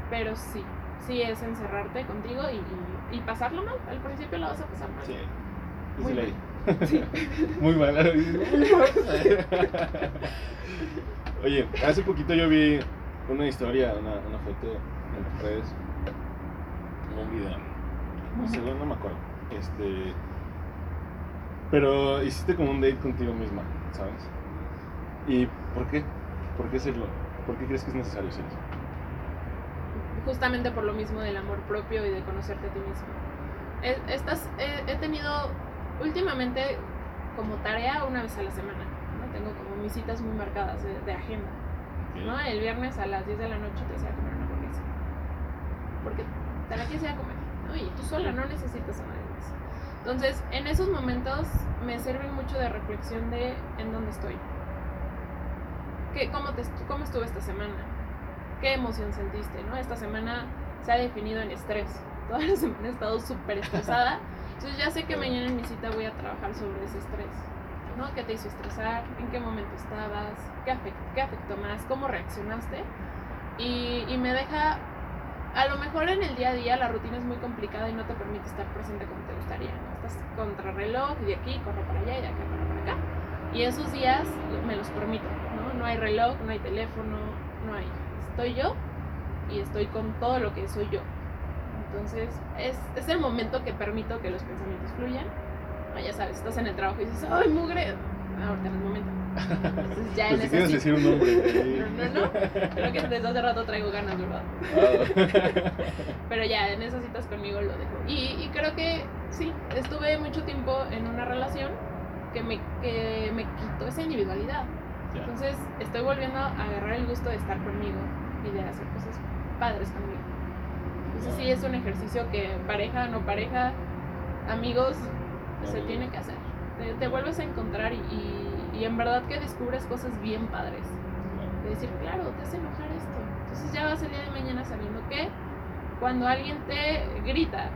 Pero sí, sí es encerrarte contigo y, y, pasarlo mal. Al principio lo vas a pasar mal. Sí, muy mal. Sí. muy mal. Oye, hace poquito yo vi una historia, una, una foto en las redes, un video, no sé, no me acuerdo. Este, pero hiciste como un date contigo misma, ¿sabes? ¿Y por qué? ¿Por qué hacerlo? ¿Por qué crees que es necesario hacer eso? Justamente por lo mismo del amor propio y de conocerte a ti mismo. Estas, he, tenido últimamente como tarea una vez a la semana. ¿no? Tengo como mis citas muy marcadas de, agenda. ¿no? El viernes a las 10 de la noche te deseo comer una hamburguesa. Porque te la ir a comer. ¿no? Y tú sola no necesitas a nadie. Entonces, en esos momentos me sirven mucho de reflexión de en dónde estoy. ¿Qué, cómo, te, ¿Cómo estuve esta semana? ¿Qué emoción sentiste? ¿no? Esta semana se ha definido en estrés. Toda la semana he estado súper estresada. Entonces ya sé que mañana en mi cita voy a trabajar sobre ese estrés. ¿no? ¿Qué te hizo estresar? ¿En qué momento estabas? ¿Qué afectó, qué afectó más? ¿Cómo reaccionaste? Y, y, me deja, a lo mejor en el día a día la rutina es muy complicada y no te permite estar presente como te gustaría. ¿No? Estás contra reloj y de aquí corro para allá y de acá corro para acá. Y esos días me los permito, ¿no? No hay reloj, no hay teléfono, no hay. Estoy yo y estoy con todo lo que soy yo. Entonces es, es el momento que permito que los pensamientos fluyan Ah, ya sabes, estás en el trabajo y dices, ¡ay, mugre! Ahorita en el momento. Entonces ya en Pues si esa quieres decir un nombre. No, no, no. Creo que desde hace rato traigo ganas, ¿verdad? Ah. Pero ya, en esas citas conmigo lo dejo. Y, y creo que sí, estuve mucho tiempo en una relación que me, que me quitó esa individualidad. Ya. Entonces estoy volviendo a agarrar el gusto de estar conmigo y de hacer cosas padres conmigo. Entonces sí es un ejercicio que pareja, no pareja, amigos, se Amigos. tiene que hacer. Te, te vuelves a encontrar y, y- y en verdad que descubres cosas bien padres. De decir, claro, te hace enojar esto. Entonces ya vas el día de mañana sabiendo que cuando alguien te grita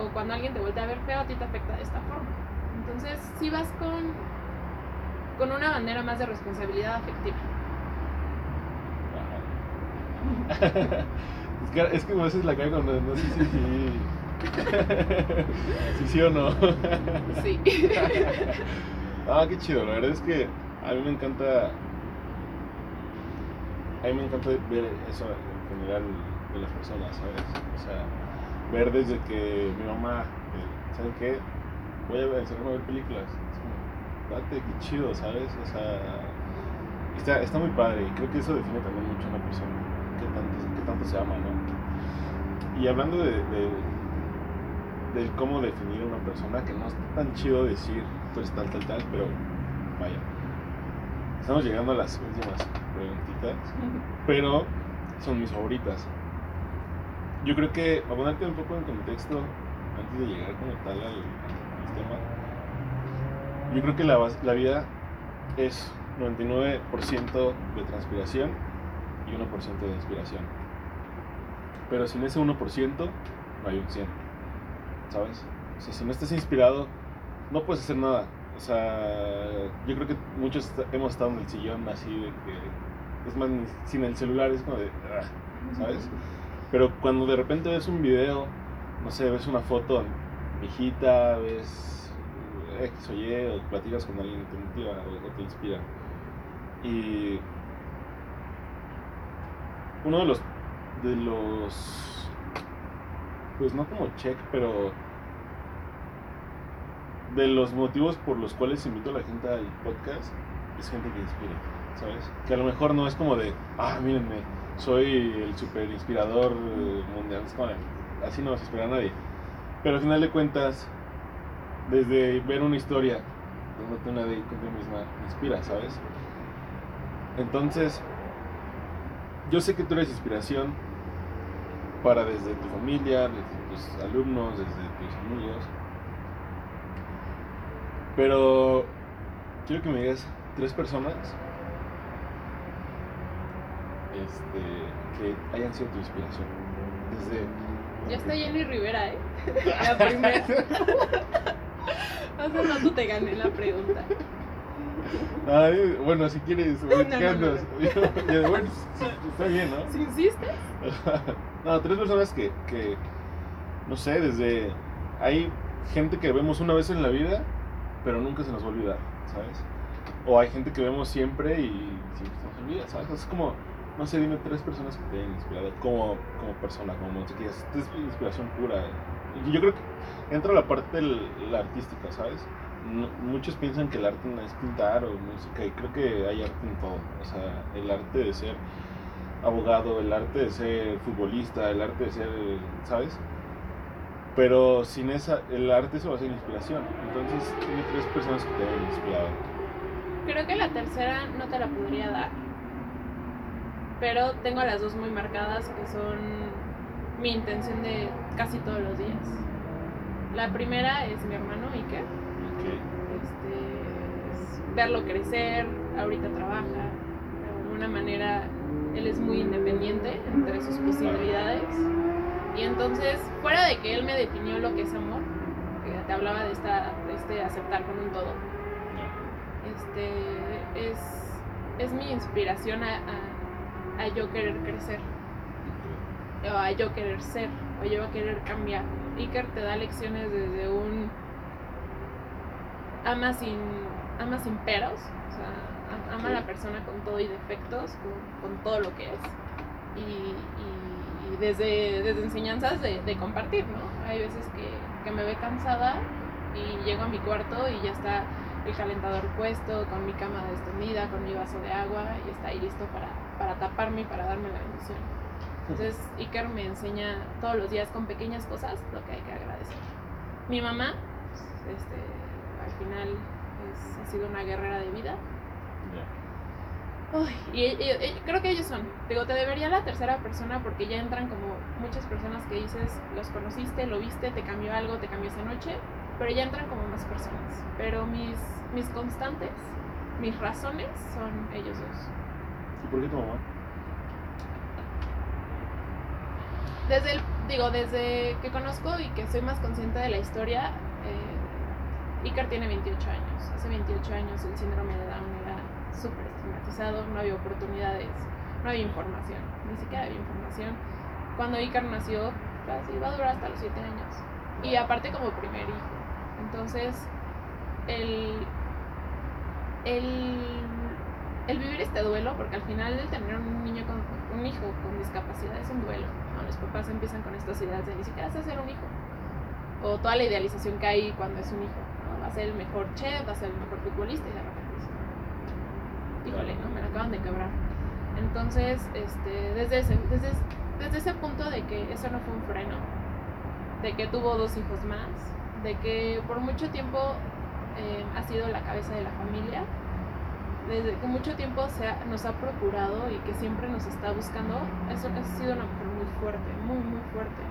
o cuando alguien te voltea a ver feo, a ti te afecta de esta forma. Entonces sí vas con, con una bandera más de responsabilidad afectiva. Es que, es que a veces la cago, no, no sé si sí. Si sí o no. Sí. Ah, qué chido. La verdad es que a mí me encanta. A mí me encanta ver eso en general de las personas, ¿sabes? O sea, ver desde que mi mamá, eh, ¿saben qué? Voy a encerrarme a ver películas. Es como, date, qué chido, ¿sabes? O sea, está, está muy padre y creo que eso define también mucho a una persona, qué tanto, qué tanto se ama, ¿no? Y hablando de, de, de cómo definir a una persona, que no es tan chido decir eres tal, tal, tal, pero vaya. Estamos llegando a las últimas preguntitas, pero son mis favoritas. Yo creo que, para ponerte un poco en contexto, antes de llegar como tal al, tema, yo creo que la, la vida es 99% de transpiración y 1% de inspiración. Pero sin ese 1% no hay un 100, ¿sabes? O sea, si no estás inspirado, no puedes hacer nada. O sea, yo creo que muchos hemos estado en el sillón así de que, es más, sin el celular es como de, "Ah", ¿sabes? Pero cuando de repente ves un video, no sé, ves una foto viejita, ves X o Y, o platicas con alguien que te motiva o te inspira. Y uno de los, de los, pues no como check, pero de los motivos por los cuales invito a la gente al podcast es gente que inspira, ¿sabes? Que a lo mejor no es como de, ah, mírenme, soy el super inspirador eh, mundial, de, así no vas a inspirar a nadie. Pero al final de cuentas, desde ver una historia, dándote una date contigo misma, inspira, ¿sabes? Entonces, yo sé que tú eres inspiración para desde tu familia, desde tus alumnos, desde tus amigos. Pero quiero que me digas tres personas este, que hayan sido tu inspiración. Desde. Ya está Jenny Rivera, ¿eh? La primera. Hace rato te gané la pregunta. Ay, bueno, si quieres, no, ¿qué no, bueno, está bien, ¿no? Si insistes, no, tres personas que, que, no sé, desde... Hay gente que vemos una vez en la vida, pero nunca se nos va a olvidar, ¿sabes? O hay gente que vemos siempre y siempre se nos olvida, ¿sabes? Es como, no sé, dime tres personas que te hayan inspirado como, como persona, como música. Esta es inspiración pura. Yo creo que entra la parte del, la artística, ¿sabes? Muchos piensan que el arte no es pintar o música y creo que hay arte en todo. O sea, el arte de ser abogado, el arte de ser futbolista, el arte de ser, ¿sabes? Pero sin esa, el arte a ser inspiración. Entonces, tiene tres personas que te han inspirado. creo que la tercera no te la podría dar. Pero tengo las dos muy marcadas que son mi intención de casi todos los días. La primera es mi hermano Iker. Ok. este, es verlo crecer, ahorita trabaja, de alguna manera él es muy independiente entre sus posibilidades. Y entonces, fuera de que él me definió lo que es amor, que te hablaba de, esta, de este aceptar con un todo, este, es, es mi inspiración a, a- a yo querer crecer, o a yo querer ser, o yo a querer cambiar. Iker te da lecciones desde un ama sin, ama sin peros, o sea, ama a la persona con todo y defectos, con, con todo lo que es. Y, y- y desde, desde enseñanzas de, de compartir, ¿no? Hay veces que, que me ve cansada y llego a mi cuarto y ya está el calentador puesto, con mi cama extendida, con mi vaso de agua y está ahí listo para, para taparme y para darme la bendición. Entonces Iker me enseña todos los días con pequeñas cosas lo que hay que agradecer. Mi mamá, este, al final es- ha sido una guerrera de vida. Uy, y, y- y creo que ellos son. Digo, te debería la tercera persona porque ya entran como muchas personas que dices, los conociste, lo viste, te cambió algo, te cambió esa noche, pero ya entran como más personas. Pero mis, mis constantes, mis razones son ellos dos. ¿Y por qué tu mamá? Desde el, digo, desde que conozco y que soy más consciente de la historia, eh, Iker tiene 28 años. Hace 28 años el síndrome de Down era súper estigmatizado, no había oportunidades, no había información, ni siquiera había información. Cuando Iker nació, pues, iba a durar hasta los 7 años. Y aparte como primer hijo. Entonces, el, el, el vivir este duelo, porque al final el tener un niño con un hijo con discapacidad es un duelo. Los papás empiezan con estas ideas de ni siquiera sé ser un hijo. O toda la idealización que hay cuando es un hijo. Va a ser el mejor chef, va a ser el mejor futbolista y de repente dices, híjole, ¿no? Me la acaban de quebrar. Entonces, este, desde, ese, desde, desde ese punto de que eso no fue un freno, de que tuvo dos hijos más, de que por mucho tiempo eh, ha sido la cabeza de la familia, desde que mucho tiempo se ha- nos ha procurado y que siempre nos está buscando, eso ha sido una mujer muy fuerte, muy, muy fuerte.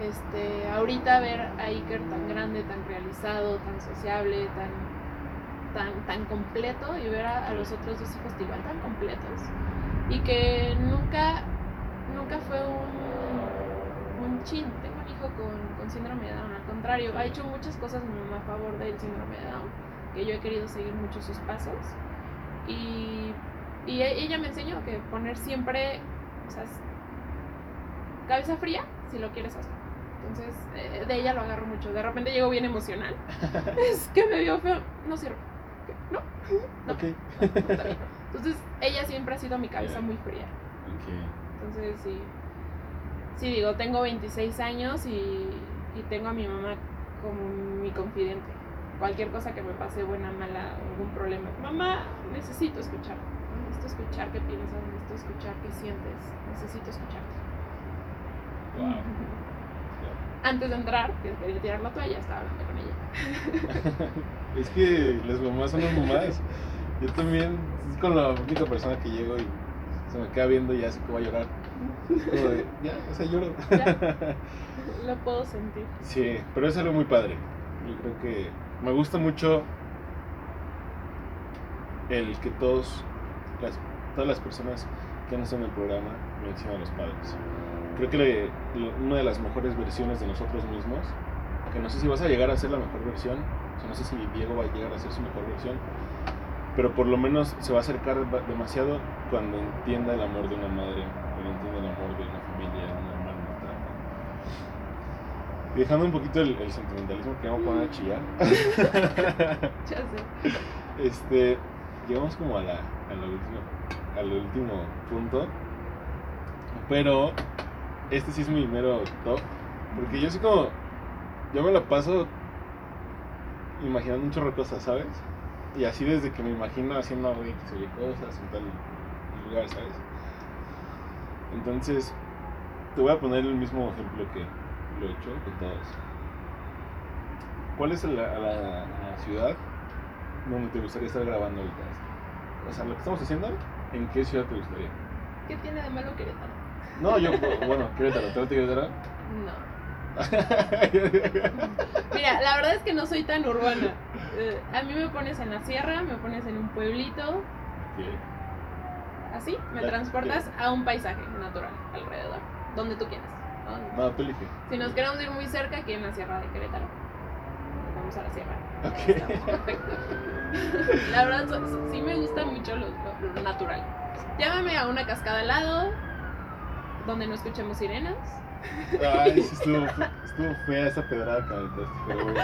Este, ahorita ver a Iker tan grande, tan realizado, tan sociable, tan, tan, tan completo y ver a, a los otros dos hijos igual tan completos y que nunca, nunca fue un, un chin, tengo un hijo con, con síndrome de Down, al contrario, ha hecho muchas cosas mi mamá a favor del síndrome de Down, que yo he querido seguir mucho sus pasos y, y e- ella me enseñó que poner siempre, o sea, cabeza fría si lo quieres hacer. Entonces, eh, de ella lo agarro mucho. De repente llego bien emocional. es que me vio feo. No sirve. No, No. Entonces, ella siempre ha sido mi cabeza muy fría. Entonces, sí. Sí, digo, tengo 26 años y, y tengo a mi mamá como mi confidente. Cualquier cosa que me pase, buena, mala, algún problema. Mamá, necesito escuchar. Necesito escuchar qué piensas, necesito escuchar qué sientes. Necesito escucharte. Wow. Antes de entrar, que quería tirar la toalla, estaba hablando con ella. es que las mamás son las mamás. Yo también, es con la única persona que llego y se me queda viendo y ya sé que voy a llorar. Como de, ya, o sea, lloro. Ya. Lo puedo sentir. Sí, pero es algo muy padre. Yo creo que me gusta mucho el que todos las, todas las personas que han estado en el programa mencionan a los padres. Creo que una de las mejores versiones de nosotros mismos, que no sé si vas a llegar a ser la mejor versión, o sea, no sé si Diego va a llegar a ser su mejor versión, pero por lo menos se va a acercar demasiado cuando entienda el amor de una madre, cuando entienda el amor de una familia, de un hermano, de otra. Y dejando un poquito el, el sentimentalismo que vamos a poner a chillar, Ya sé. este, llegamos como a la, a lo último, al último punto, pero este sí es mi mero top, porque yo sí como, yo me la paso imaginando un chorro de cosas, ¿sabes? Y así desde que me imagino haciendo algo Y cosas en tal lugar, ¿sabes? Entonces, te voy a poner el mismo ejemplo que lo he hecho con todos. ¿Cuál es la, la- la ciudad donde te gustaría estar grabando ahorita? O sea, lo que estamos haciendo, ¿en qué ciudad te gustaría? ¿Qué tiene de malo Querétaro? No, yo, bueno, Querétaro, ¿te gusta Querétaro? No. Mira, la verdad es que no soy tan urbana. Eh, a mí me pones en la sierra, me pones en un pueblito, así, me transportas a un paisaje natural alrededor, donde tú quieras. ¿No? No, tú elige. Si nos queremos ir muy cerca, aquí en la sierra de Querétaro, vamos a la sierra. Ok. Perfecto. La verdad, so- so- sí me gusta mucho lo, lo- lo natural. Llámame a una cascada al lado, donde no escuchemos sirenas. Ay, sí, estuvo, estuvo fea esa pedrada que aventaste, pero bueno.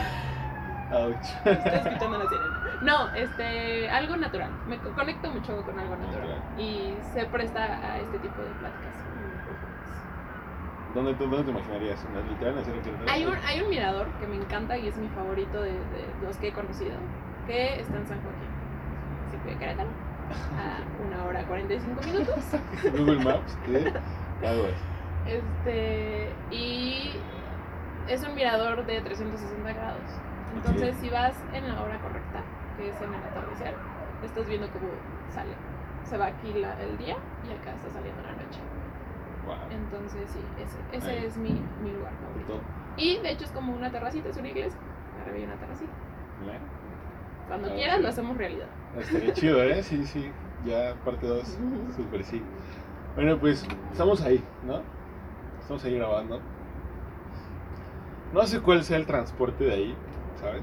Ouch. Estoy escuchando la sirena. No, este, algo natural. Me co- conecto mucho con algo natural. Natural. Y se presta a este tipo de pláticas. ¿Dónde, dónde te imaginarías? ¿En el literal en el centro? Hay un, hay un mirador que me encanta y es mi favorito de, de los que he conocido, que está en San Joaquín. Municipio de Querétaro. A una hora 45 minutos. Google Maps, ¿qué? Algo así. Este, y es un mirador de 360 grados. Entonces, si vas en la hora correcta, que es en el atardecer, estás viendo cómo sale. Se va aquí la- el día y acá está saliendo la noche. Wow. Entonces, sí, ese, ese es mi, mi lugar favorito. Y de hecho, es como una terracita, es una iglesia. Arriba hay una terracita. Cuando Ah, quieras, sí. lo hacemos realidad. Estaría chido, ¿eh? Sí, sí. Ya parte 2. Súper sí. Bueno, pues estamos ahí, ¿no? Estamos ahí grabando. No sé cuál sea el transporte de ahí, ¿sabes?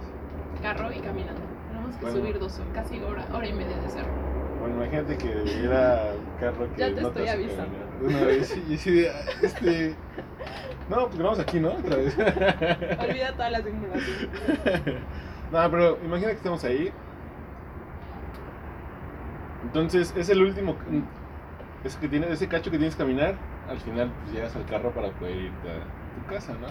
Carro y caminando. Tenemos que Bueno. subir dos, casi hora, hora y media de cerro. Bueno, imagínate que hubiera un carro que Ya te no estoy avisando. Caminar. Una vez, y sí, de, ah, este... No, pues grabamos aquí, ¿no? Otra vez. Olvida toda la simulación. no, pero imagina que estamos ahí. Entonces, es el último. Ese, que tiene, ese cacho que tienes que caminar. Al final, pues llegas al carro para poder irte a tu casa, ¿no?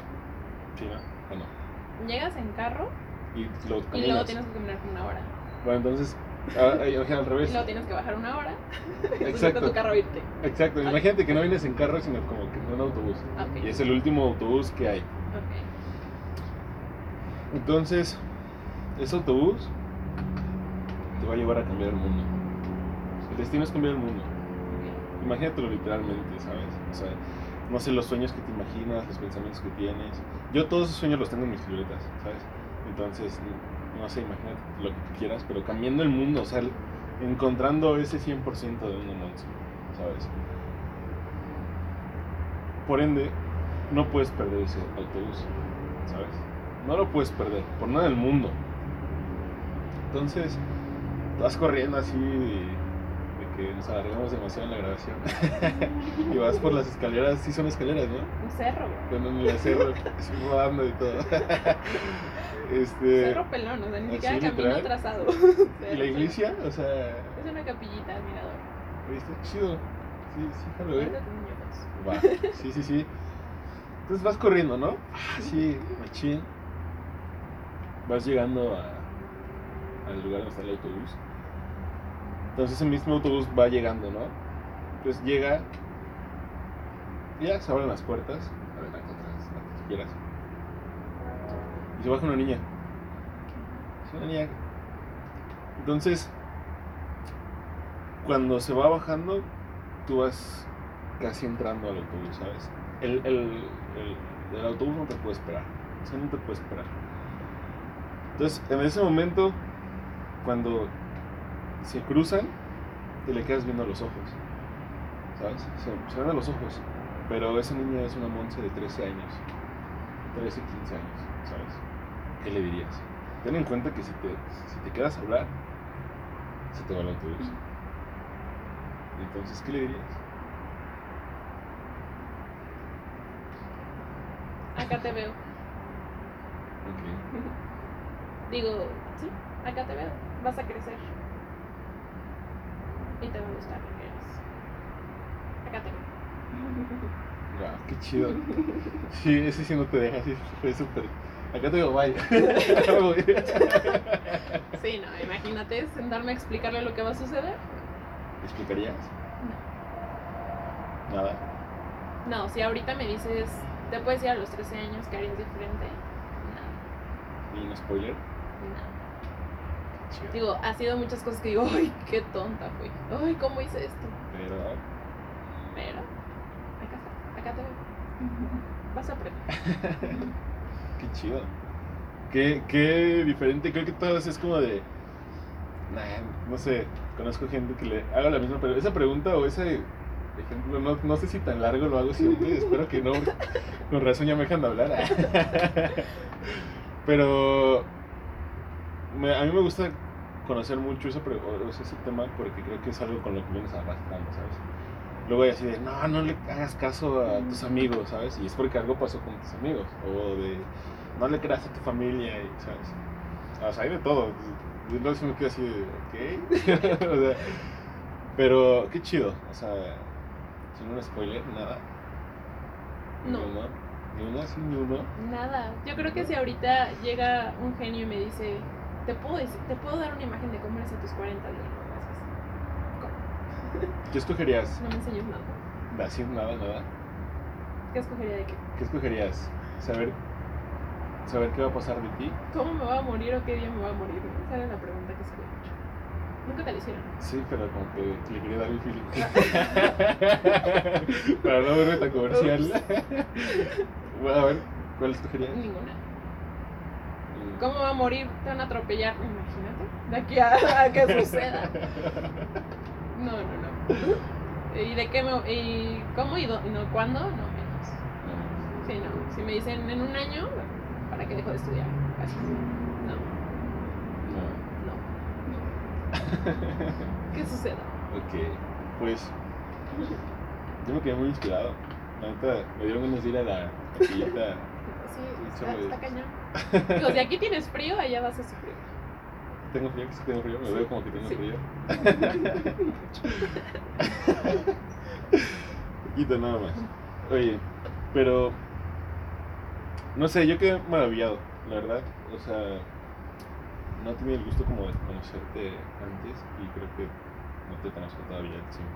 Sí, ¿no? ¿O no? Llegas en carro Y lo y caminas. luego tienes que caminar por una hora. Bueno, entonces, ah, ahí, imagina al revés. luego tienes que bajar una hora. a Exacto. tu carro irte. Exacto. Imagínate que no vienes en carro, sino como que en un autobús. Ah, Ok. Y es el último autobús que hay. Entonces, ese autobús te va a llevar a cambiar el mundo. El destino es cambiar el mundo. Imagínatelo literalmente, ¿sabes? O sea, no sé los sueños que te imaginas, los pensamientos que tienes. Yo todos esos sueños los tengo en mis libretas, ¿sabes? Entonces, no sé, imagínate lo que quieras, pero cambiando el mundo, o sea, encontrando ese 100% de un monstruo, ¿sabes? Por ende, no puedes perder ese autobús, ¿sabes? No lo puedes perder, por nada del mundo. Entonces, vas corriendo así de, de que nos alargamos demasiado en la grabación. y vas por las escaleras, sí son escaleras, ¿no? Un cerro. Cuando en el cerro, rodando y todo. este, Cerro pelón, o sea, ni siquiera camino literal. trazado. y la iglesia, o sea, Es una capillita mirador. ¿viste? Chido. Sí, sí, jalo, ¿eh? Va, sí, sí, sí. Entonces vas corriendo, ¿no? Ah, sí, machín. Vas llegando a, al lugar donde está el autobús. Entonces ese mismo autobús va llegando, ¿no? Entonces llega. Ya se abren las puertas. Adelante, atrás, lo que quieras. Y se baja una niña. Es una niña. Entonces, cuando se va bajando, tú vas casi entrando al autobús, ¿sabes? El, el, el, el autobús no te puede esperar. O sea, no te puede esperar. Entonces, en ese momento, cuando se cruzan, te le quedas viendo los ojos. ¿Sabes? Se, se ven a los ojos. Pero esa niña es una monza de 13 años. 13, 15 años, ¿sabes? ¿Qué le dirías? Ten en cuenta que si te, si te quedas a hablar, se te va el autobús. Entonces, ¿qué le dirías? Acá te veo. Ok. Digo, sí, acá te veo. Vas a crecer. Y te va a gustar lo que eres. Acá te veo. Wow, qué chido. Sí, ese sí no te deja, sí, fue súper. Acá te digo, bye. Sí, no, imagínate sentarme a explicarle lo que va a suceder. ¿Explicarías? Nada. No, si ahorita me dices, te puedes ir a los 13 años, ¿qué harías diferente? No, ¿Y un spoiler? no. Chido. Digo, ha sido muchas cosas que digo, ay, qué tonta fui. Ay, ¿cómo hice esto? Pero. Pero, acá está, acá te veo. Vas a aprender. Qué chido. Qué, qué diferente. Creo que todos es como de. Nah, no sé. Conozco gente que le haga la misma pregunta. Esa pregunta o ese ejemplo, no, no sé si tan largo lo hago siempre. espero que no. Con razón ya me dejan de hablar. Pero. Me- a mí me gusta conocer mucho ese, ese tema porque creo que es algo con lo que vienes arrastrando, ¿sabes? Luego hay así de, no, no le hagas caso a tus amigos, ¿sabes? Y es porque algo pasó con tus amigos. O de, no le creas a tu familia, ¿sabes? O sea, hay de todo. Yo luego sí me quedo así de, ok. o sea, pero qué chido. O sea, sin un spoiler, nada. No. Ni uno. Ni uno, sí, ni uno. Nada. Yo creo que si ahorita llega un genio y me dice, te puedo, decir- te puedo dar una imagen de cómo eres a tus 40, digo, no, gracias. ¿Qué escogerías? No me enseñes nada. Así, nada, nada. ¿Qué escogería de qué? ¿Qué escogerías? ¿Saber, saber qué va a pasar de ti? ¿Cómo me va a morir o qué día me va a morir? Esa era la pregunta que hecho. Nunca te la hicieron. Sí, pero como que le quería dar el feeling. Para no verme tan comercial. bueno, a ver, ¿cuál escogerías? Ninguna. ¿Cómo va a morir? Te van a atropellar. Imagínate. De aquí a, a que suceda. No, no, no. ¿Y de qué me.? ¿Y cómo y, y no, cuándo? No, menos. Sí, no. Si me dicen en un año, ¿para qué dejo de estudiar? Gracias. No, No. no. ¿Qué suceda? Ok, pues yo me quedé muy inspirado. Neta, me dieron ganas de ir a la taquillita. Sí, está, está cañón. Digo, si aquí tienes frío, allá vas a sufrir. Tengo frío, sí tengo frío, me Sí. veo como que tengo Sí. frío. Poquito nada más. Oye, pero no sé, yo quedé maravillado, la verdad. O sea, no tenía el gusto como de conocerte antes y creo que no te conozco todavía al 100%,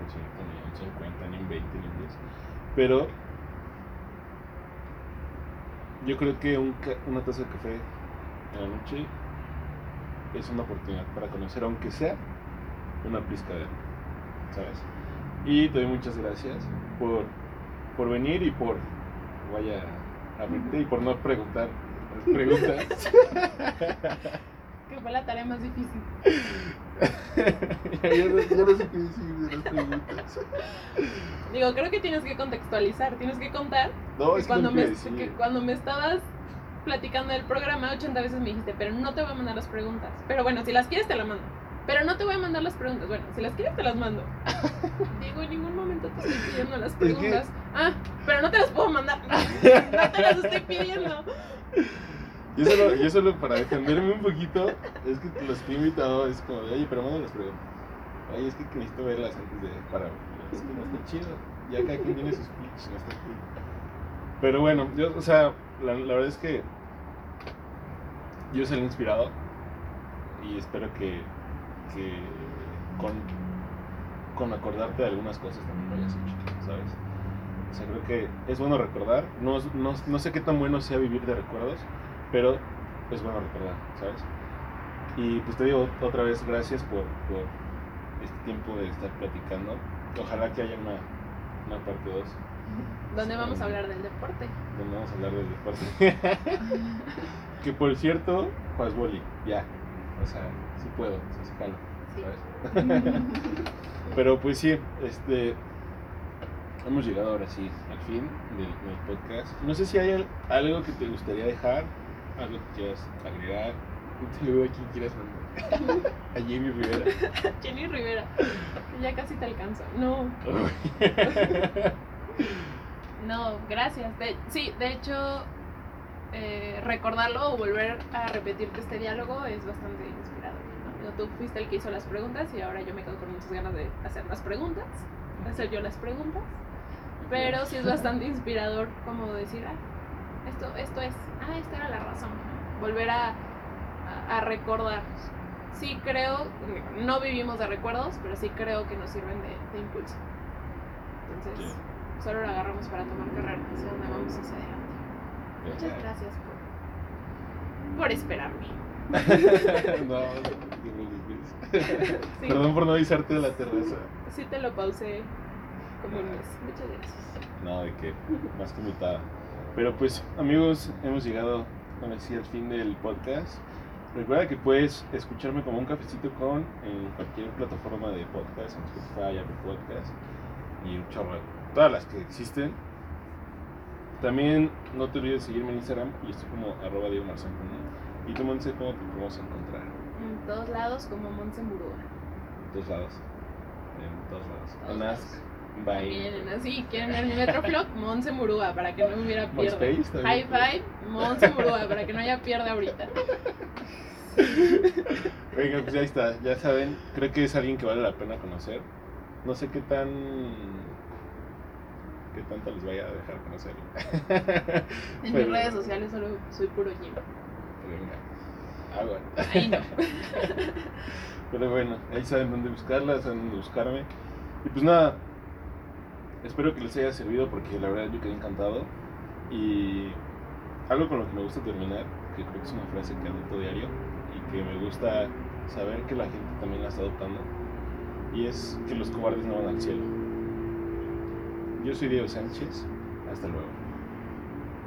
ni un 50, ni un 20, ni un 10. Pero yo creo que un una taza de café en la noche es una oportunidad para conocer, aunque sea una pizca de ¿sabes? Y te doy muchas gracias por, por venir y por, vaya, abrirte y por no preguntar preguntas. Que fue la tarea más difícil. ya, no, sé qué decir de las preguntas. Digo, creo que tienes que contextualizar. Tienes que contar No, que es que cuando, no me, decir. que cuando me estabas platicando del programa, 80 veces me dijiste, pero no te voy a mandar las preguntas. Pero bueno, si las quieres, te las mando. Pero no te voy a mandar las preguntas. Bueno, si las quieres, te las mando. Digo, en ningún momento te estoy pidiendo las que- preguntas. Ah, pero no te las puedo mandar. No te las estoy pidiendo. Yo solo, yo solo para defenderme un poquito, es que los que he invitado es como de, oye, pero manda las preguntas. Oye, es que necesito verlas antes de para. Es que no está chido. Ya cada quien tiene sus pitch, no está cool. Pero bueno, yo, o sea, la, verdad es que yo salí inspirado y espero que, que con, con acordarte de algunas cosas también lo hayas hecho, ¿sabes? O sea, creo que es bueno recordar. No, no, no sé qué tan bueno sea vivir de recuerdos, pero es bueno recordar, ¿sabes? Y pues te digo otra vez gracias por, por este tiempo de estar platicando. Ojalá que haya una, una parte 2 ¿Dónde vamos a hablar del deporte? donde vamos a hablar del deporte. que por cierto, juegas boli, ya. O sea, sí puedo, o sea, sí jalo, Sí. ¿sabes? Pero pues sí, este. Hemos llegado ahora sí al fin del, del podcast. No sé si hay al- algo que te gustaría dejar, algo que quieras agregar. Te veo aquí, quieras mandar. A Jamie Rivera. Jenny Rivera. Ya casi te alcanzo. No, no, gracias. De- sí, de hecho, eh, recordarlo o volver a repetirte este diálogo es bastante inspirador. ¿no? Tú fuiste el que hizo las preguntas y ahora yo me quedo con muchas ganas de hacer las preguntas, hacer yo las preguntas. Pero sí es bastante inspirador como decir, ah, esto, esto es, ah, esta era la razón. Volver a, a, a recordar. Sí creo, no vivimos de recuerdos, pero sí creo que nos sirven de, de impulso. Entonces, solo lo agarramos para tomar carrera, hacia donde vamos hacia adelante. Muchas gracias por, por esperarme. no. Sí, Perdón por no avisarte de la terraza. sí te lo pausé como un mes. Muchas gracias. No, de que más que invitada. Pero pues, amigos, hemos llegado con así al fin del podcast. Recuerda que puedes escucharme como un cafecito con en cualquier plataforma de podcast, en Spotify, Apple Podcast y un chorro, todas las que existen. También no te olvides de seguirme en Instagram y estoy como arroba Diego Marzán. Y tú, Monse, ¿cómo te podemos encontrar? En todos lados como Monse Murúa. En todos lados. En todos lados. En Bye. Vienen así, quieren ver mi Metroflog, Monse Murúa, para que no hubiera pierde. MySpace High five, Monse Murúa, para que no haya pierde ahorita. Venga, pues ya está, ya saben, creo que es alguien que vale la pena conocer. No sé qué tan qué tanto les vaya a dejar conocerlo. En Pero- mis redes sociales solo soy puro Jim. Venga. Agua. Ahí no. Pero bueno, ahí saben dónde buscarla, saben dónde buscarme. Y pues nada, espero que les haya servido porque la verdad yo quedé encantado. Y algo con lo que me gusta terminar, que creo que es una frase que adopto diario y que me gusta saber que la gente también la está adoptando, y es que los cobardes no van al cielo. Yo soy Diego Sánchez, hasta luego.